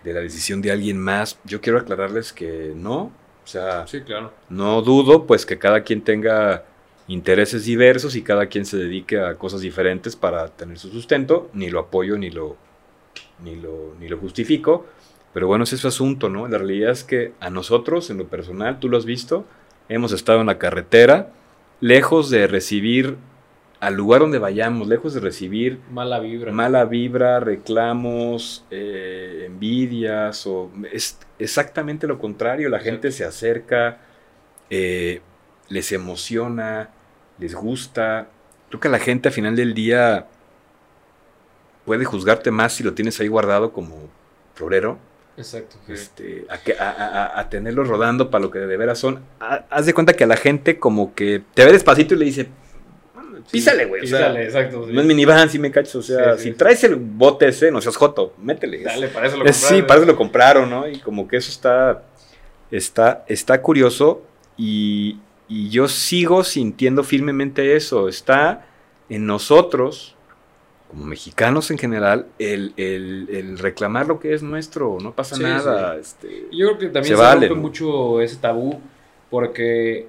de la decisión de alguien más. Yo quiero aclararles que no, o sea, Sí, claro. no dudo pues que cada quien tenga intereses diversos y cada quien se dedique a cosas diferentes para tener su sustento, ni lo apoyo ni lo, ni lo, ni lo justifico, pero bueno, ese es su asunto, ¿no? La realidad es que a nosotros, en lo personal, tú lo has visto, hemos estado en la carretera, lejos de recibir al lugar donde vayamos, lejos de recibir Mala vibra. mala vibra, reclamos, eh, envidias, o es exactamente lo contrario. La gente se acerca, eh, les emociona, les gusta. Creo que la gente al final del día puede juzgarte más si lo tienes ahí guardado como florero, Exacto. este, a, que- a, a- a tenerlos rodando para lo que de veras son. Ha- haz de cuenta que a la gente como que te ve despacito y le dice, písale, güey. o sea, Písale, exacto. sí. no es minivan, si me cachas. O sea, Sí, sí, si traes el bote ese, no seas joto, métele. Dale, para eso lo Es- sí, compraron. para eso lo compraron, ¿no? Y como que eso está, está, está curioso y, y yo sigo sintiendo firmemente eso. Está en nosotros, como mexicanos en general, el, el- el reclamar lo que es nuestro. No pasa Sí, nada. este, Yo creo que también Se se, vale, rompe ¿no? mucho ese tabú porque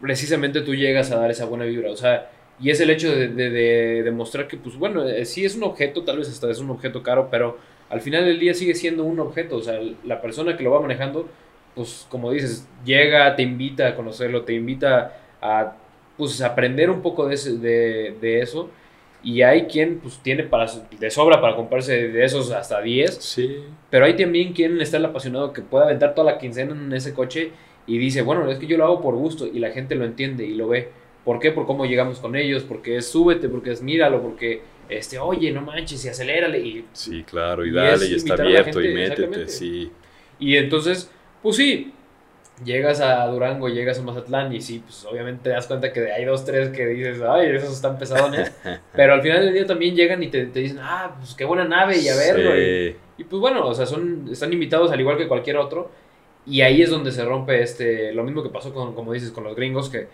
precisamente tú llegas a dar esa buena vibra, o sea, y es el hecho de, de- de demostrar que, pues bueno, eh, sí es un objeto, tal vez hasta es un objeto caro, pero al final del día sigue siendo un objeto, o sea, la persona que lo va manejando, pues como dices, llega, te invita a conocerlo, te invita a, pues, aprender un poco de, ese- de, de eso. Y hay quien pues tiene para, de sobra para comprarse de esos hasta 10 sí. pero hay también quien está el apasionado que puede aventar toda la quincena en ese coche y dice, bueno, es que yo lo hago por gusto y la gente lo entiende y lo ve. ¿Por qué? Por cómo llegamos con ellos, porque es súbete, porque es míralo, porque, este, oye, no manches y acelérale. Y, Sí, claro, y Y dale, es y está abierto, y métete, sí. y entonces, pues sí, llegas a Durango, llegas a Mazatlán y sí, pues obviamente te das cuenta que hay dos, tres que dices, ay, esos están pesadones. pero al final del día también llegan y te, te dicen, ah, pues qué buena nave y a verlo. y- Sí. y pues bueno, o sea, son, están invitados al igual que cualquier otro. Y ahí es donde se rompe este, lo mismo que pasó con, como dices, con los gringos, que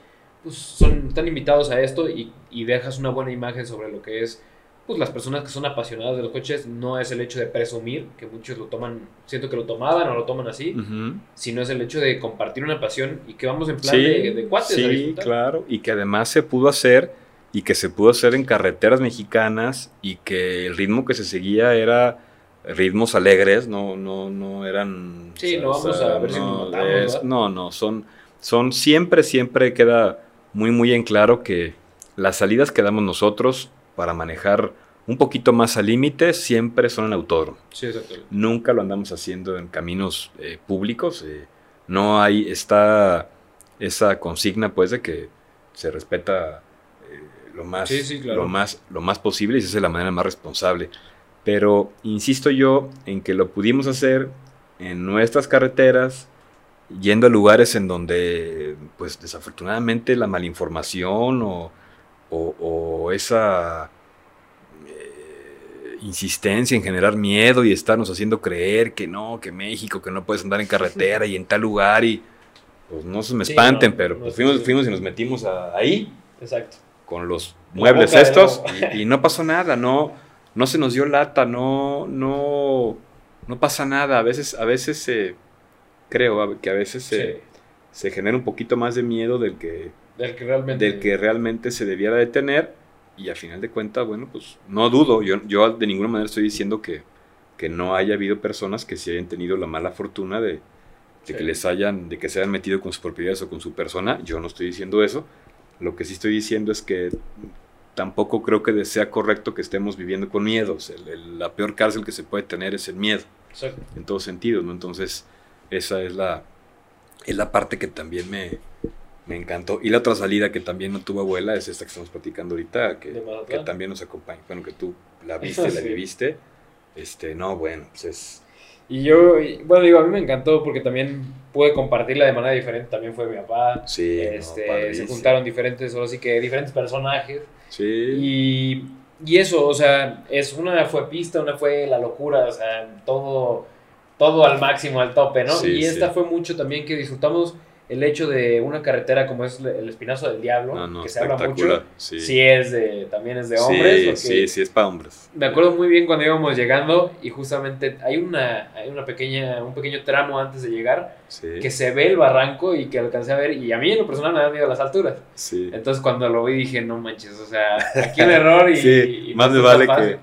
pues son, están invitados a esto y, y dejas una buena imagen sobre lo que es, pues las personas que son apasionadas de los coches, no es el hecho de presumir, que muchos lo toman, siento que lo tomaban o lo toman así, Ujú. sino es el hecho de compartir una pasión y que vamos en plan Sí, de, de cuates a sí, disfrutar. claro. Y que además se pudo hacer y que se pudo hacer en carreteras mexicanas y que el ritmo que se seguía era ritmos alegres, no, no, no eran... Sí, no vamos a ver si nos no, matamos, no, no, son, son siempre, siempre queda muy, muy en claro que las salidas que damos nosotros para manejar un poquito más al límite siempre son en autódromo Sí, exacto. nunca lo andamos haciendo en caminos eh, públicos. eh, no hay esta esa consigna pues de que se respeta eh, lo más Sí, sí, claro. lo más lo más posible y se hace de la manera más responsable. Pero insisto yo en que lo pudimos hacer en nuestras carreteras yendo a lugares en donde pues desafortunadamente la malinformación o, o- o esa eh, insistencia en generar miedo y estarnos haciendo creer que no, que México, que no puedes andar en carretera y en tal lugar y pues no se me Sí, espanten, no, pero pues fuimos, fuimos y nos metimos a- ahí Exacto. con los muebles estos y, y no pasó nada, no, no se nos dio lata, no, no, no pasa nada. A veces, a veces se, creo que a veces se, Sí. se genera un poquito más de miedo del que, Del que realmente... del que realmente se debiera de tener y a final de cuentas, bueno, pues no dudo, yo, yo de ninguna manera estoy diciendo que, que no haya habido personas que se hayan tenido la mala fortuna de, de Sí. que les hayan, de que se hayan metido con sus propiedades o con su persona, yo no estoy diciendo eso, lo que sí estoy diciendo es que tampoco creo que sea correcto que estemos viviendo con miedos, El- el- la peor cárcel que se puede tener es el miedo Exacto. en todos sentidos, ¿no? Entonces, esa es la, es la parte que también me, me encantó. Y la otra salida que también no tuvo abuela es esta que estamos platicando ahorita, que, también nos acompaña. Bueno, que tú la viste, la viviste. Este, no, bueno, pues es... Y yo, y- bueno, digo, a mí me encantó porque también pude compartirla de manera diferente. También fue mi papá. Sí, no, este, se padrísimo. juntaron diferentes, ahora sí que diferentes personajes. Sí, Y, y eso, o sea, es una fue pista, una fue la locura, o sea, todo, todo al máximo, al tope, ¿no? Sí, y esta sí. fue mucho también que disfrutamos el hecho de una carretera como es el Espinazo del Diablo, No, no, que se habla mucho, sí. Sí, es de, también es de hombres. sí, sí, sí, es para hombres. Me acuerdo muy bien cuando íbamos llegando y justamente hay una, hay una pequeña, un pequeño tramo antes de llegar Sí, que se ve el barranco y que alcancé a ver y a mí en lo personal me da miedo las alturas. sí. Entonces cuando lo vi dije, no manches, o sea, aquí un error y... Sí, y más me vale fácil.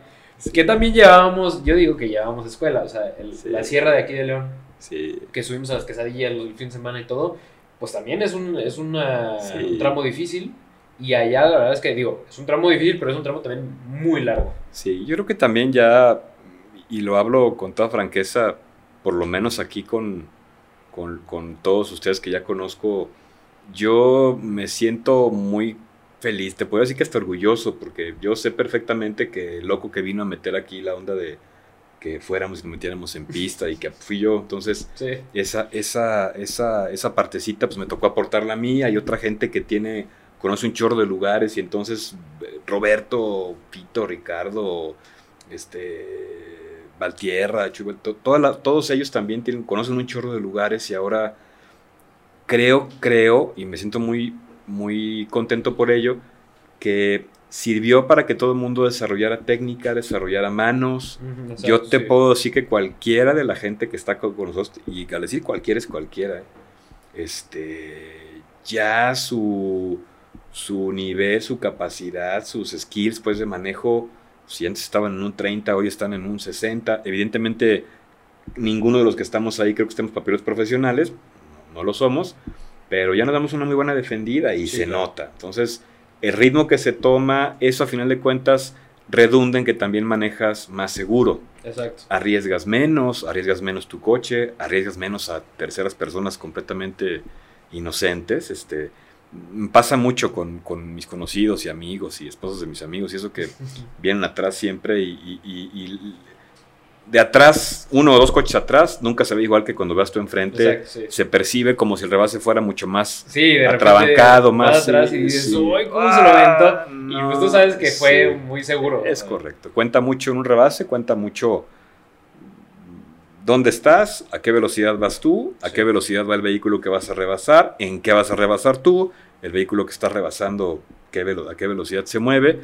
Que también llevábamos, yo digo que llevábamos escuela, o sea, el- la sierra de aquí de León, Sí, que subimos a las quesadillas el fin de semana y todo, pues también es un, es una- Sí. un tramo difícil. Y allá la verdad es que digo, es un tramo difícil, pero es un tramo también muy largo. sí, yo creo que también ya, y lo hablo con toda franqueza, por lo menos aquí con, con, con todos ustedes que ya conozco, yo me siento muy feliz, te puedo decir que hasta orgulloso, porque yo sé perfectamente que el loco que vino a meter aquí la onda de que fuéramos y nos metiéramos en pista y que fui yo, entonces Sí. esa, esa, esa, esa partecita pues me tocó aportarla a mí. Hay otra gente que tiene, conoce un chorro de lugares y entonces eh, Roberto, Pito, Ricardo, este, Valtierra, Chubel, to- toda la- todos ellos también tienen, conocen un chorro de lugares y ahora creo, creo, y me siento muy, muy contento por ello, que sirvió para que todo el mundo desarrollara técnica, desarrollara manos, exacto, yo te sí. puedo decir que cualquiera de la gente que está con, con nosotros, y al decir cualquiera es cualquiera, ¿eh? este, ya su, su nivel, su capacidad, sus skills pues, de manejo, si antes estaban en un 30, hoy están en un 60. Evidentemente, ninguno de los que estamos ahí creo que estemos papeles profesionales, no, no lo somos, pero ya nos damos una muy buena defendida y Sí, se claro. nota. Entonces, el ritmo que se toma, eso a final de cuentas redunda en que también manejas más seguro. Exacto. Arriesgas menos, arriesgas menos tu coche, arriesgas menos a terceras personas completamente inocentes. Este, pasa mucho con, con mis conocidos y amigos y esposos de mis amigos y eso que vienen atrás siempre y, y- y- y de atrás, uno o dos coches atrás, nunca se ve igual que cuando vas tú enfrente. Exacto, sí. Se percibe como si el rebase fuera mucho más Sí, de atrabancado, más, atrás sí, y dices, sí. "Uy, ¿cómo se lo aventó? y pues tú sabes que fue sí. muy seguro. Es correcto. Cuenta mucho en un rebase, cuenta mucho dónde estás, a qué velocidad vas tú, a Sí. qué velocidad va el vehículo que vas a rebasar, en qué vas a rebasar tú, el vehículo que estás rebasando, qué velo- a qué velocidad se mueve.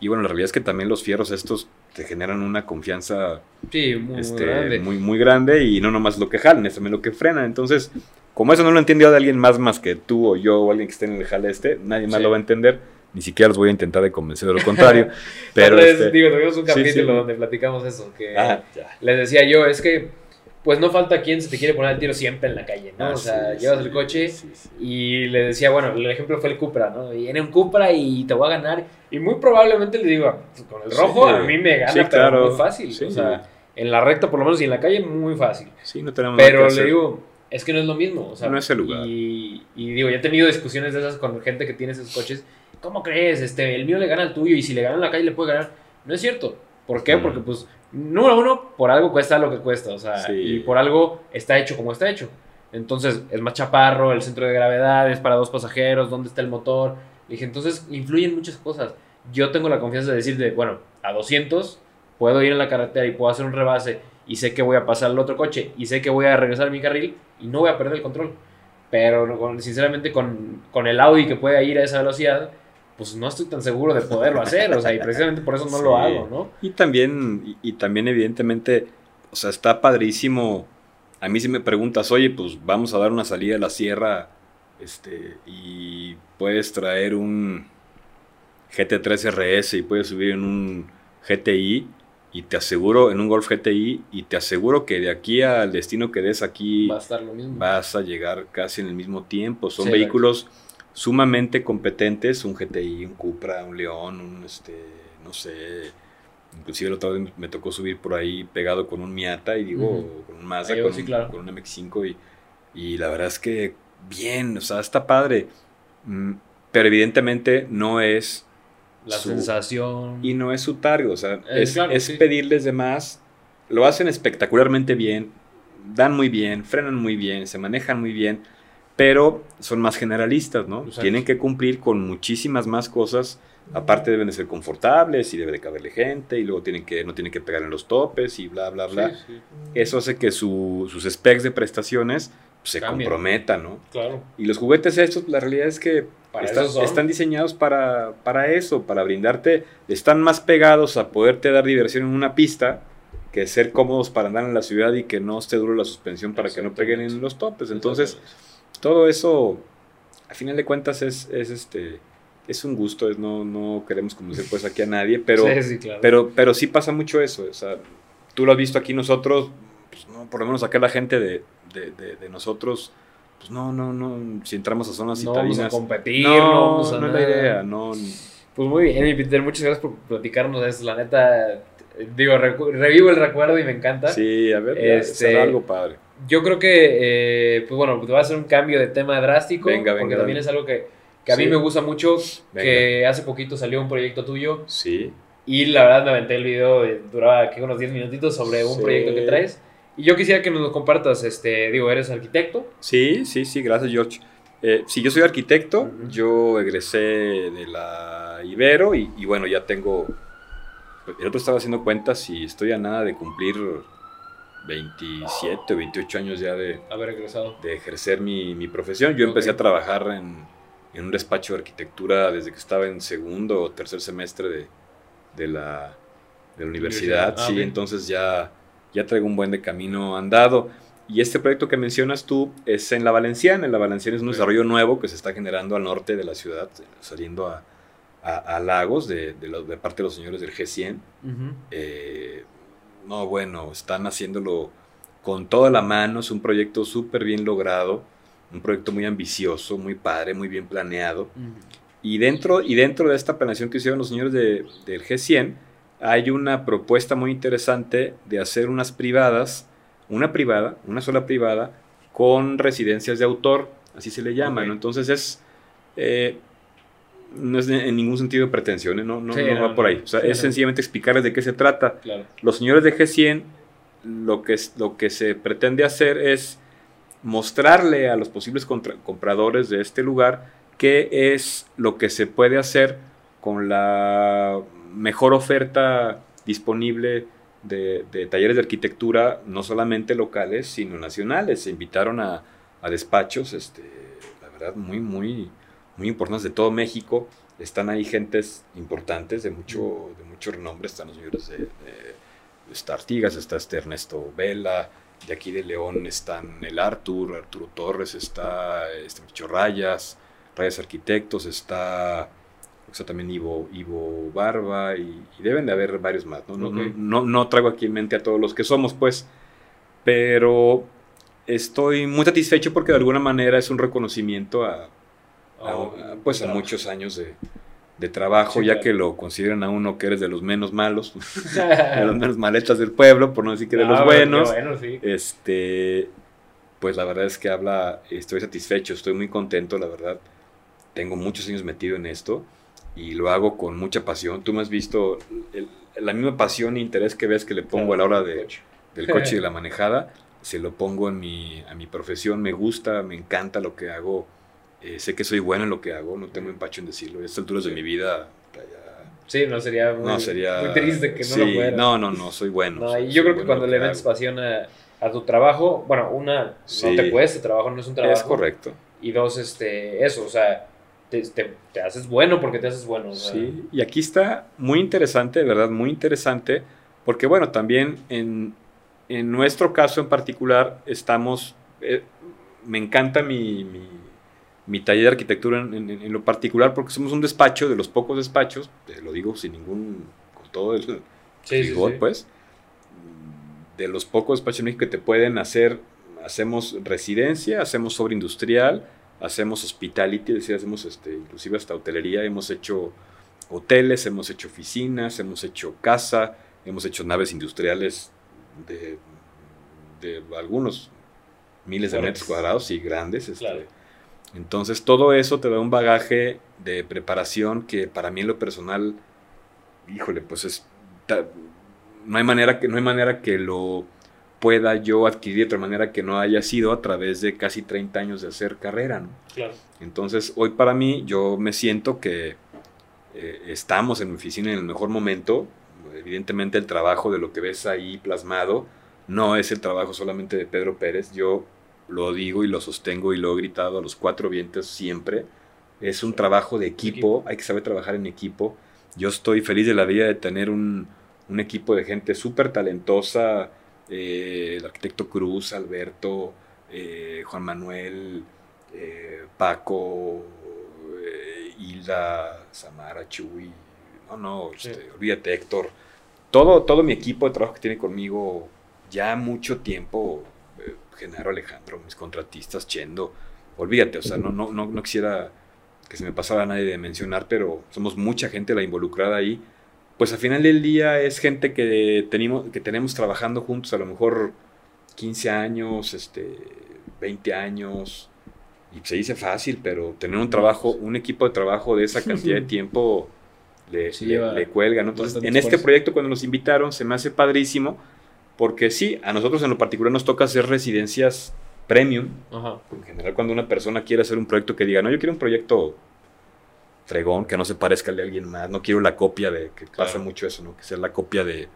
Y bueno, la realidad es que también los fierros estos te generan una confianza Sí, muy, este, grande. muy, muy grande y no nomás lo que jalan, es también lo que frenan. Entonces, como eso no lo entiende de alguien más más que tú o yo o alguien que esté en el jale este, nadie más Sí. lo va a entender. Ni siquiera los voy a intentar de convencer de lo contrario. pero vez, este, digo, tuvimos un sí. capítulo donde platicamos eso, que ah, les decía yo, es que pues no falta quien se te quiere poner el tiro siempre en la calle, ¿no? Ah, o sea, sí, llevas sí, el coche sí, y le decía, bueno, el ejemplo fue el Cupra, ¿no? Y en un Cupra y te voy a ganar. Y muy probablemente le digo, con el rojo a mí me gana, pero claro. muy fácil. O sea, en la recta por lo menos y en la calle muy fácil. Sí, no tenemos nada Pero que le digo, es que no es lo mismo. O sea, No es el lugar. Y, y digo, ya he tenido discusiones de esas con gente que tiene esos coches. ¿Cómo crees? Este, el mío le gana al tuyo y si le gana en la calle le puede ganar. No es cierto. ¿Por qué? Mm. Porque, pues, número uno, por algo cuesta lo que cuesta. O sea, Sí. y por algo está hecho como está hecho. Entonces, es más chaparro, el centro de gravedad es para dos pasajeros, dónde está el motor. Le dije, entonces, influyen muchas cosas. Yo tengo la confianza de decir, de, bueno, a 200 puedo ir en la carretera y puedo hacer un rebase y sé que voy a pasar al otro coche y sé que voy a regresar a mi carril y no voy a perder el control. Pero sinceramente con, con el Audi que puede ir a esa velocidad, pues no estoy tan seguro de poderlo hacer. O sea, y precisamente por eso no lo hago, ¿no? Y también, y, y también evidentemente, o sea, está padrísimo. A mí si me preguntas, oye, pues vamos a dar una salida a la sierra, este, y puedes traer un GT3 RS y puedes subir en un GTI, y te aseguro, en un Golf GTI, y te aseguro que de aquí al destino que des aquí Va a estar lo mismo. vas a llegar casi en el mismo tiempo. Son Sí, vehículos sumamente competentes, un GTI, un Cupra, un León, un este, no sé, inclusive la otra vez me tocó subir por ahí pegado con un Miata y digo, Ujú. con un Mazda, con, sí, un, claro. con un MX5 y, y la verdad es que bien, o sea, está padre. Mm, Pero evidentemente no es La su- sensación. y no es su target, o sea, Eh, es, claro, es sí. pedirles de más. Lo hacen espectacularmente bien, dan muy bien, frenan muy bien, se manejan muy bien, pero son más generalistas, ¿no? Exacto. Tienen que cumplir con muchísimas más cosas. Aparte deben de ser confortables y debe de caberle gente y luego tienen que, no tienen que pegar en los topes y bla, bla, bla. Sí, sí. Eso hace que su- sus specs de prestaciones se comprometa, ¿no? Claro. Y los juguetes estos, la realidad es que están, están, diseñados para, para eso, para brindarte, están más pegados a poderte dar diversión en una pista que ser cómodos para andar en la ciudad y que no esté duro la suspensión para que no peguen en los topes. Entonces, todo eso, a final de cuentas, es, es este es un gusto, es, no, no queremos conocer pues aquí a nadie, pero sí, pero, pero sí pasa mucho eso. O sea, tú lo has visto aquí nosotros, pues, no, por lo menos acá la gente de, de, de, nosotros, pues no, no, no, si entramos a zonas no Vamos a competir, no, no, no es la idea, no. Pues muy bien, Peter, muchas gracias por platicarnos eso, la neta, digo, revivo el recuerdo y me encanta. Sí, a ver, este, algo padre. Yo creo que, eh, pues bueno, te va a hacer un cambio de tema drástico, venga, venga, porque también es algo que, que a mí me gusta mucho, que hace poquito salió un proyecto tuyo. Sí. Y la verdad me aventé el video, duraba aquí unos 10 minutitos sobre un proyecto que traes. Y yo quisiera que nos lo compartas, este, digo, ¿eres arquitecto? Sí, sí, sí, gracias George. Eh, sí, yo soy arquitecto, yo egresé de la Ibero y, bueno, ya tengo, el otro estaba haciendo cuentas y estoy a nada de cumplir 27 o 28 años ya de, Haber egresado. de ejercer mi, mi profesión. Yo empecé a trabajar en, en, un despacho de arquitectura desde que estaba en segundo o tercer semestre de, de, la, de la universidad. Ah, sí, entonces ya ya traigo un buen de camino andado. Y este proyecto que mencionas tú es en La Valenciana. En La Valenciana es un desarrollo nuevo que se está generando al norte de la ciudad, saliendo a, a, Lagos, de, de, parte de los señores del G100. Eh, no, bueno, están haciéndolo con toda la mano. Es un proyecto súper bien logrado, un proyecto muy ambicioso, muy padre, muy bien planeado. y, dentro, y dentro de esta planeación que hicieron los señores de, del G100, hay una propuesta muy interesante de hacer unas privadas, una privada, una sola privada, con residencias de autor, así se le llama, ¿no? Entonces es, eh, no es en ningún sentido de pretensiones, no, no, va por ahí. O sea, es sencillamente explicarles de qué se trata. Los señores de G100, lo que, lo que se pretende hacer es mostrarle a los posibles compradores de este lugar qué es lo que se puede hacer con la mejor oferta disponible de, talleres de arquitectura, no solamente locales, sino nacionales. Se invitaron a, despachos, este, la verdad, muy, muy, muy importantes de todo México. Están ahí gentes importantes de mucho, de mucho renombre. Están los señores de, de, Artigas, está este Ernesto Vela, de aquí de León están el Artur, Arturo Torres, está este Micho Rayas, Rayas Arquitectos, está o también Ivo, Ivo Barba y, deben de haber varios más. ¿no? No, no, traigo aquí en mente a todos los que somos, pues, pero estoy muy satisfecho porque de alguna manera es un reconocimiento a, oh, pues, a muchos años de, trabajo, ya que lo consideran a uno que eres de los menos malos, de los menos maletas del pueblo, por no decir que de los ah, buenos. Este, pues la verdad es que habla, estoy satisfecho, estoy muy contento, la verdad. Tengo muchos años metido en esto y lo hago con mucha pasión. Tú me has visto la misma pasión e interés que ves que le pongo a la hora de, del coche y de la manejada, se lo pongo en mi, a mi profesión, me gusta, me encanta lo que hago, eh, sé que soy bueno en lo que hago, no tengo empacho en decirlo, a estas alturas de mi vida... Sí, no sería muy, no, sería, muy triste que no lo fuera. No, no, no, soy bueno. yo creo que cuando le metes pasión a, a, tu trabajo, bueno, una, no te cuesta, trabajo no es un trabajo. Es correcto. Y dos, este, eso, o sea, te, te, haces bueno porque te haces bueno. Sí, y aquí está muy interesante, de verdad, muy interesante, porque bueno, también en, en nuestro caso en particular estamos, eh, me encanta mi, mi, taller de arquitectura en, en, lo particular porque somos un despacho de los pocos despachos, lo digo sin ningún, con todo el sí, pues, de los pocos despachos en México que te pueden hacer, hacemos residencia, hacemos sobre industrial, hacemos hospitality, es decir, hacemos este, inclusive hasta hotelería, hemos hecho hoteles, hemos hecho oficinas, hemos hecho casa, hemos hecho naves industriales de, de algunos miles de metros cuadrados y grandes. Este. Entonces todo eso te da un bagaje de preparación que para mí en lo personal, híjole, pues es... No hay manera que, no hay manera que lo pueda yo adquirir de otra manera que no haya sido a través de casi 30 años de hacer carrera, ¿no? Claro. Entonces, hoy para mí, yo me siento que eh, estamos en mi oficina en el mejor momento. Evidentemente, el trabajo de lo que ves ahí plasmado no es el trabajo solamente de Pedro Pérez. Yo lo digo y lo sostengo y lo he gritado a los cuatro vientos siempre, es un trabajo de equipo, hay que saber trabajar en equipo. Yo estoy feliz de la vida de tener un, un equipo de gente súper talentosa, eh, el arquitecto Cruz, Alberto, eh, Juan Manuel, eh, Paco, Hilda, Samara, Chuy, no, no, este, olvídate Héctor, todo, todo mi equipo de trabajo que tiene conmigo ya mucho tiempo, Genaro Alejandro, mis contratistas, Chendo, olvídate, o sea, no, no, no, no quisiera que se me pasara a nadie de mencionar, pero somos mucha gente la involucrada ahí. Pues al final del día es gente que tenemos, que tenemos trabajando juntos a lo mejor 15 años, este, 20 años, y se dice fácil, pero tener un trabajo, un equipo de trabajo de esa cantidad de tiempo le, le, cuelga. Entonces, en este proyecto cuando nos invitaron se me hace padrísimo, porque sí, a nosotros en lo particular nos toca hacer residencias premium. En general, cuando una persona quiere hacer un proyecto que diga, no, yo quiero un proyecto fregón, que no se parezca al de alguien más. No quiero la copia de, que pasa mucho eso, ¿no? Que sea la copia de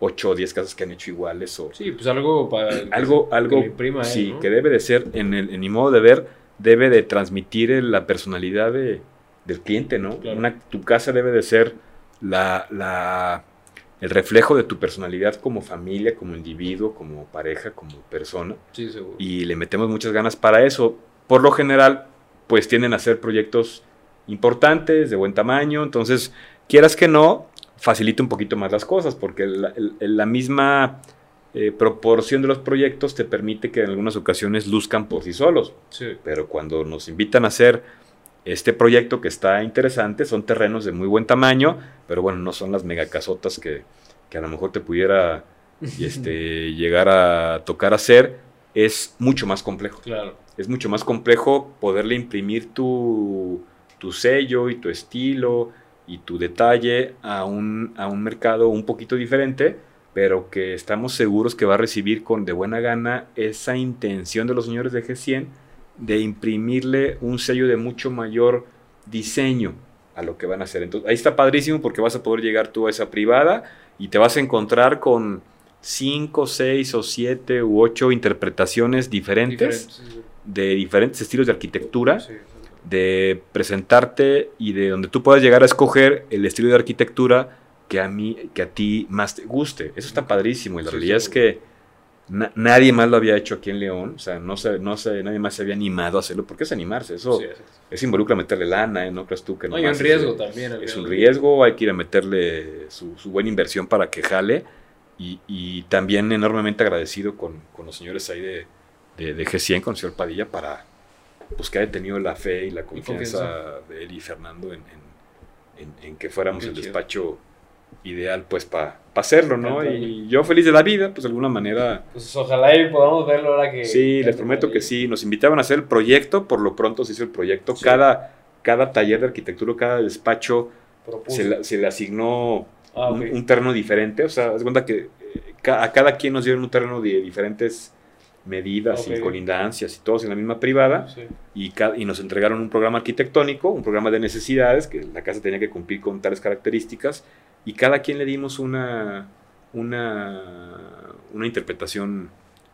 8 o 10 casas que han hecho iguales. O, sí, pues algo para... Algo, algo, sí, que debe de ser, en, el, en mi modo de ver, debe de transmitir la personalidad de, del cliente, ¿no? Una, tu casa debe de ser la, la, el reflejo de tu personalidad como familia, como individuo, como pareja, como persona. Sí, seguro. Y le metemos muchas ganas para eso. Por lo general, pues tienden a ser proyectos importantes, de buen tamaño, entonces quieras que no, facilita un poquito más las cosas, porque la, misma eh, proporción de los proyectos te permite que en algunas ocasiones luzcan por sí solos. Pero cuando nos invitan a hacer este proyecto que está interesante, son terrenos de muy buen tamaño, pero bueno, no son las megacasotas que, que a lo mejor te pudiera este, llegar a tocar hacer, es mucho más complejo. Claro. Es mucho más complejo poderle imprimir tu tu sello y tu estilo y tu detalle a un, a un mercado un poquito diferente, pero que estamos seguros que va a recibir con de buena gana esa intención de los señores de G100 de imprimirle un sello de mucho mayor diseño a lo que van a hacer. Entonces, ahí está padrísimo porque vas a poder llegar tú a esa privada y te vas a encontrar con cinco, seis o siete u ocho interpretaciones diferentes de diferentes estilos de arquitectura de presentarte y de donde tú puedas llegar a escoger el estilo de arquitectura que a mí, que a ti más te guste. Eso está padrísimo y la realidad es que nadie más lo había hecho aquí en León, o sea, no sé, no sé, nadie más se había animado a hacerlo, porque es animarse, eso es involucra meterle lana, ¿eh? no crees tú que no. hay un riesgo también. Es un riesgo, hay que ir a meterle su, buena inversión para que jale y, también enormemente agradecido con, los señores ahí de, de, de G100, con el señor Padilla, para pues que haya tenido la fe y la confianza, de él y Fernando en, en, que fuéramos el despacho ideal pues para hacerlo, ¿no? Y yo feliz de la vida, pues de alguna manera... Pues ojalá y podamos verlo ahora que... Sí, les prometo que sí, nos invitaban a hacer el proyecto, por lo pronto se hizo el proyecto, cada, cada taller de arquitectura, cada despacho se, le asignó ah, un, terreno diferente, o sea, es cuenta que eh, a cada quien nos dieron un terreno de diferentes medidas y colindancias y todos en la misma privada. Y, y, nos entregaron un programa arquitectónico, un programa de necesidades que la casa tenía que cumplir con tales características y cada quien le dimos una, una, una interpretación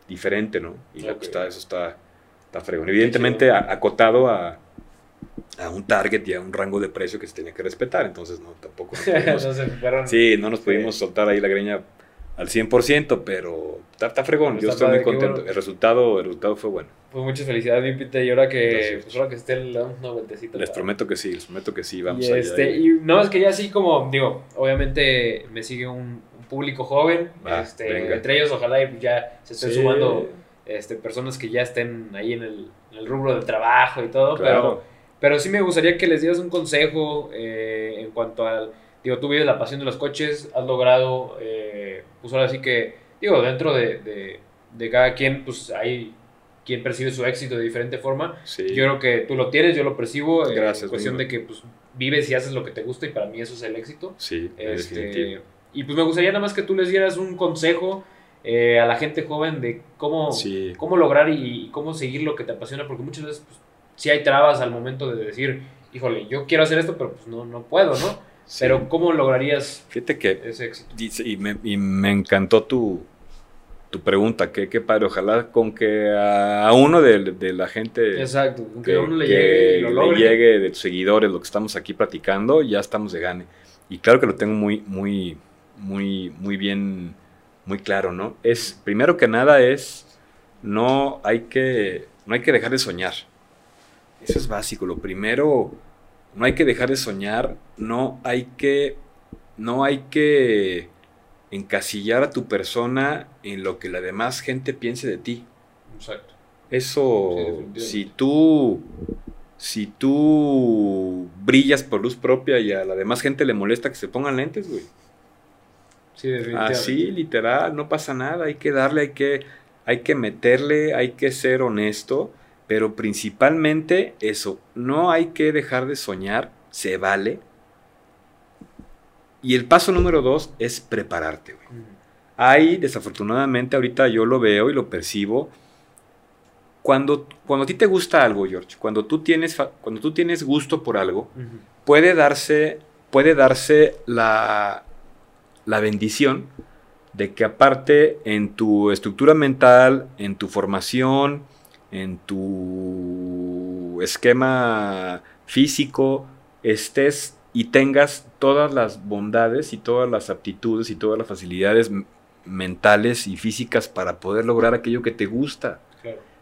diferente, ¿no? Y está, eso está, está fregón. Evidentemente acotado a, a un target y a un rango de precio que se tenía que respetar, entonces no, tampoco sí, no nos pudimos soltar ahí la greña al 100%, pero está, fregón, yo estoy muy contento. El, resultado, el resultado fue bueno. Pues muchas felicidades, mi Pita, y ahora que, pues ahora que esté le damos una vueltecita. Les prometo que sí, les prometo que sí, vamos y este, Y no, es que ya así como, digo, obviamente me sigue un, público joven, este, entre ellos ojalá y ya se estén sumando este, personas que ya estén ahí en el, en el rubro del trabajo y todo, pero, pero sí me gustaría que les dieras un consejo eh, en cuanto al digo, tú vives la pasión de los coches, has logrado, eh, pues ahora sí que, digo, dentro de, de, cada quien, pues hay quien percibe su éxito de diferente forma. Yo creo que tú lo tienes, yo lo percibo. Eh, Gracias. En cuestión de que pues, vives y haces lo que te gusta y para mí eso es el éxito. Sí, este, Y pues me gustaría nada más que tú les dieras un consejo eh, a la gente joven de cómo, cómo lograr y, cómo seguir lo que te apasiona, porque muchas veces pues, sí hay trabas al momento de decir, híjole, yo quiero hacer esto, pero pues no, no puedo, ¿no? Pero ¿cómo lograrías Fíjate que ese éxito? y, me, y me encantó tu, tu pregunta, qué, qué padre, ojalá con que a, uno de, de, la gente... Exacto, con que, a uno le llegue, lo le llegue de tus seguidores lo que estamos aquí platicando, ya estamos de gane. Y claro que lo tengo muy, muy, muy, muy bien, muy claro, ¿no? Es, primero que nada es, no hay que, no hay que dejar de soñar. Eso es básico. Lo primero, no hay que dejar de soñar, no hay que, no hay que encasillar a tu persona en lo que la demás gente piense de ti. Exacto. Eso, si tú, si tú brillas por luz propia y a la demás gente le molesta que se pongan lentes, güey. Sí. Así, literal, no pasa nada, hay que darle, hay que, hay que meterle, hay que ser honesto, pero principalmente eso, no hay que dejar de soñar, se vale, y el paso número dos es prepararte, güey. Hay, desafortunadamente, ahorita yo lo veo y lo percibo. Cuando, cuando a ti te gusta algo, George, cuando tú tienes, cuando tú tienes gusto por algo, puede darse, puede darse la, la bendición de que aparte en tu estructura mental, en tu formación, en tu esquema físico, estés y tengas todas las bondades y todas las aptitudes y todas las facilidades mentales y físicas para poder lograr aquello que te gusta.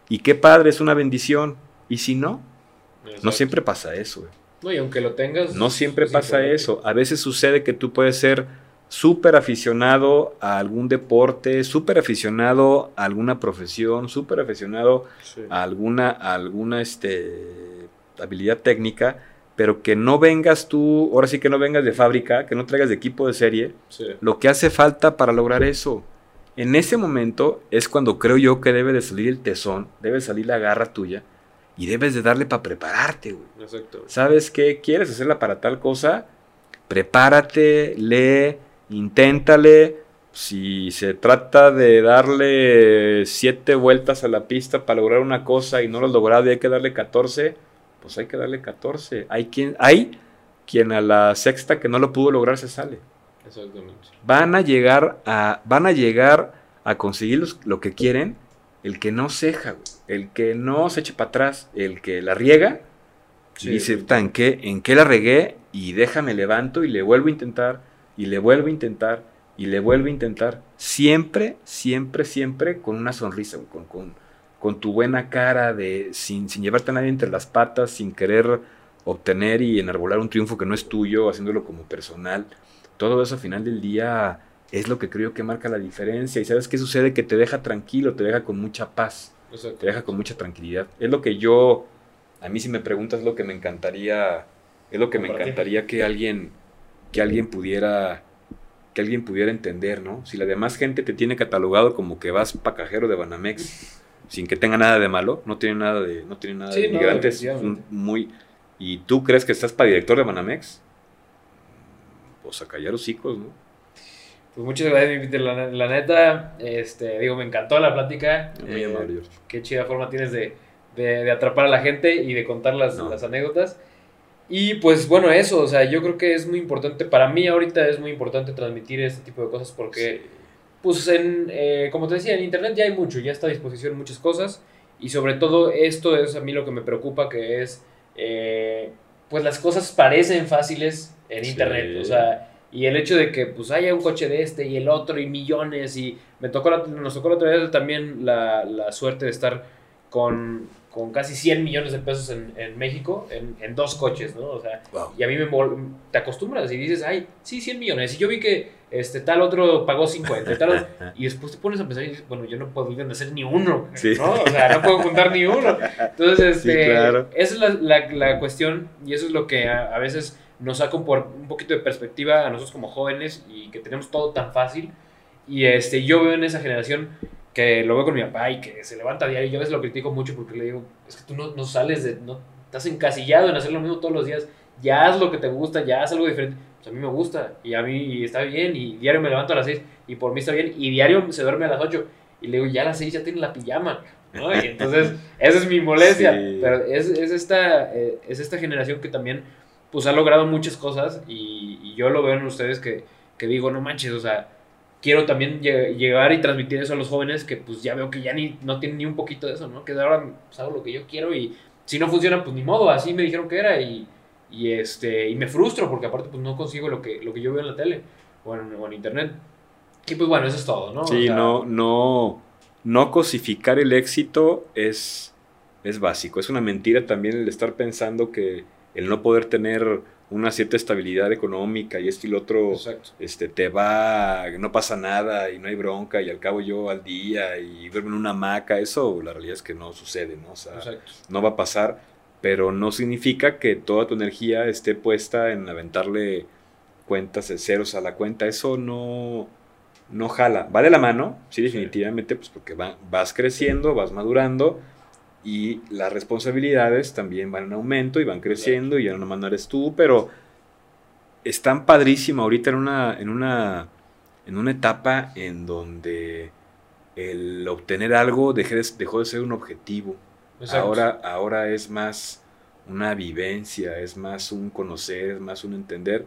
Y qué padre, es una bendición. Y si no, no siempre pasa eso. No, y aunque lo tengas... No siempre pasa eso. A veces sucede que tú puedes ser súper aficionado a algún deporte, súper aficionado a alguna profesión, súper aficionado a alguna, a alguna este, habilidad técnica, pero que no vengas tú, ahora sí que no vengas de fábrica, que no traigas de equipo de serie, lo que hace falta para lograr eso. En ese momento es cuando creo yo que debe de salir el tesón, debe salir la garra tuya y debes de darle para prepararte, güey. Exacto. ¿Sabes qué? ¿Quieres hacerla para tal cosa? Prepárate, lee, inténtale. Si se trata de darle siete vueltas a la pista para lograr una cosa y no lo has logrado y hay que darle 14, pues hay que darle 14. Hay quien, hay quien a la sexta que no lo pudo lograr se sale. Exactamente. Van a llegar a, van a llegar a conseguir lo que quieren el que no ceja, el que no se eche para atrás, el que la riega y dice, ¿en qué, ¿en qué la regué? Y déjame levanto y le vuelvo a intentar, y le vuelvo a intentar, y le vuelvo a intentar. Siempre, siempre, siempre con una sonrisa, con, con, con tu buena cara, de, sin, sin llevarte a nadie entre las patas, sin querer obtener y enarbolar un triunfo que no es tuyo, haciéndolo como personal. Todo eso al final del día es lo que creo que marca la diferencia. ¿Y sabes qué sucede? Que te deja tranquilo, te deja con mucha paz, te deja con mucha tranquilidad. Es lo que yo, a mí si me preguntas, es lo que me encantaría, es lo que me encantaría que alguien, que alguien pudiera que alguien pudiera entender, ¿no? Si la demás gente te tiene catalogado como que vas pacajero de Banamex, sin que tenga nada de malo, no tiene nada de, no tiene nada de migrantes, muy... ¿Y tú crees que estás para director de Banamex? Pues a callar hijos, ¿no? Pues muchas gracias, la, la, neta, este, digo, me encantó la plática. Muy eh, amable, Qué chida forma tienes de, de, atrapar a la gente y de contar las, las anécdotas. Y pues bueno, eso, o sea, yo creo que es muy importante, para mí ahorita es muy importante transmitir este tipo de cosas porque pues en, eh, como te decía, en Internet ya hay mucho, ya está a disposición muchas cosas. Y sobre todo esto es a mí lo que me preocupa, que es, eh, pues las cosas parecen fáciles en Internet, o sea, y el hecho de que pues haya un coche de este y el otro y millones y me tocó nos tocó la otra vez también la, la suerte de estar con con casi 100 millones de pesos en, en México en, en, dos coches, ¿no? O sea, y a mí me te acostumbras y dices, ay, sí, 100 millones. Y yo vi que este tal otro pagó 50, tal y después te pones a pensar y dices, bueno, yo no puedo hacer ni uno, ¿no? O sea, no puedo juntar ni uno. Entonces, este, esa es la, la, la, cuestión y eso es lo que a, veces nos saca un poquito de perspectiva a nosotros como jóvenes y que tenemos todo tan fácil. Y este, yo veo en esa generación que lo veo con mi papá y que se levanta a diario. Yo a veces lo critico mucho porque le digo, es que tú no, no sales de, no estás encasillado en hacer lo mismo todos los días. Ya haz lo que te gusta, ya haz algo diferente. Pues a mí me gusta y a mí está bien y diario me levanto a las 6 y por mí está bien y diario se duerme a las 8 y le digo, ya a las 6 ya tiene la pijama. ¿no? Y entonces, esa es mi molestia. Pero es, es, esta, eh, es esta generación que también pues ha logrado muchas cosas y, y, yo lo veo en ustedes que, que digo, no manches, o sea, quiero también llegar y transmitir eso a los jóvenes que pues ya veo que ya ni, no tienen ni un poquito de eso, ¿no? Que ahora pues, hago lo que yo quiero y si no funciona, pues ni modo, así me dijeron que era y, y, este, y me frustro porque aparte pues no consigo lo que, lo que yo veo en la tele o en, o en internet. Y pues bueno, eso es todo, ¿no? Sí, no, no, no cosificar el éxito es, es básico. Es una mentira también el estar pensando que el no poder tener una cierta estabilidad económica y esto y lo otro, este, te va, no pasa nada y no hay bronca y al cabo yo al día y verme en una hamaca, eso la realidad es que no sucede, ¿no? O sea, no va a pasar, pero no significa que toda tu energía esté puesta en aventarle cuentas de ceros a la cuenta, eso no, no jala, va de la mano, sí, definitivamente, pues porque vas creciendo, vas madurando, y las responsabilidades también van en aumento y van creciendo y ya no no eres tú, pero están padrísimo ahorita en una, en una, en una etapa en donde el obtener algo dejó de ser un objetivo. Ahora, ahora es más una vivencia, es más un conocer, es más un entender,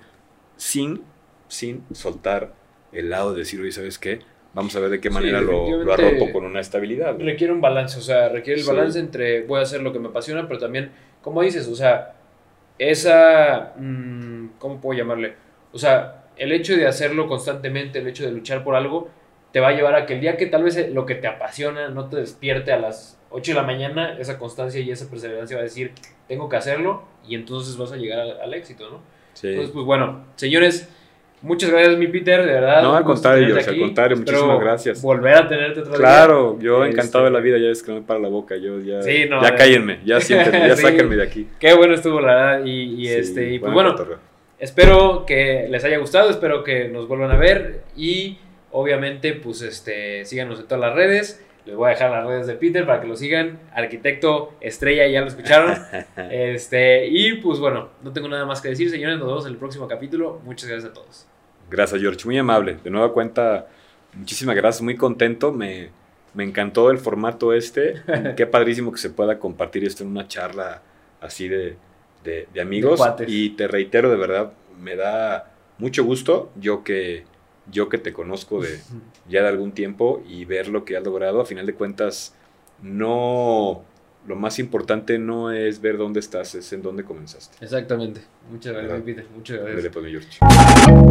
sin, sin soltar el lado de decir, oye, ¿sabes qué? Vamos a ver de qué manera lo, lo, arropo con una estabilidad. Requiere un balance, o sea, requiere el balance entre voy a hacer lo que me apasiona, pero también, como dices, o sea, esa, mm, ¿cómo puedo llamarle? O sea, el hecho de hacerlo constantemente, el hecho de luchar por algo, te va a llevar a que el día que tal vez lo que te apasiona no te despierte a las 8 de la mañana, esa constancia y esa perseverancia va a decir, tengo que hacerlo, y entonces vas a llegar al, al éxito, ¿no? Sí. Entonces, pues bueno, señores, Muchas gracias, mi Peter, de verdad. No, al contrario, al contrario, muchísimas gracias. Volver a tenerte otra vez. Claro, yo encantado de la vida, ya es que no me para la boca, yo ya. Sí, no, ya cállenme, ya siéntenme, ya sáquenme de aquí. Qué bueno estuvo, la verdad. Y, este, y pues bueno, espero que les haya gustado, espero que nos vuelvan a ver. Y obviamente, pues este, síganos en todas las redes. Les voy a dejar las redes de Peter para que lo sigan. Arquitecto Estrella, ya lo escucharon. este, y pues bueno, no tengo nada más que decir, señores. Nos vemos en el próximo capítulo. Muchas gracias a todos. Gracias, George. Muy amable. De nueva cuenta, muchísimas gracias. Muy contento. Me, me encantó el formato este. Qué padrísimo que se pueda compartir esto en una charla así de, de, de amigos. y te reitero, de verdad, me da mucho gusto. Yo que yo que te conozco de ya de algún tiempo y ver lo que has logrado, a final de cuentas, no, lo más importante no es ver dónde estás, es en dónde comenzaste. Exactamente. Muchas gracias, Peter. Muchas gracias. Pues,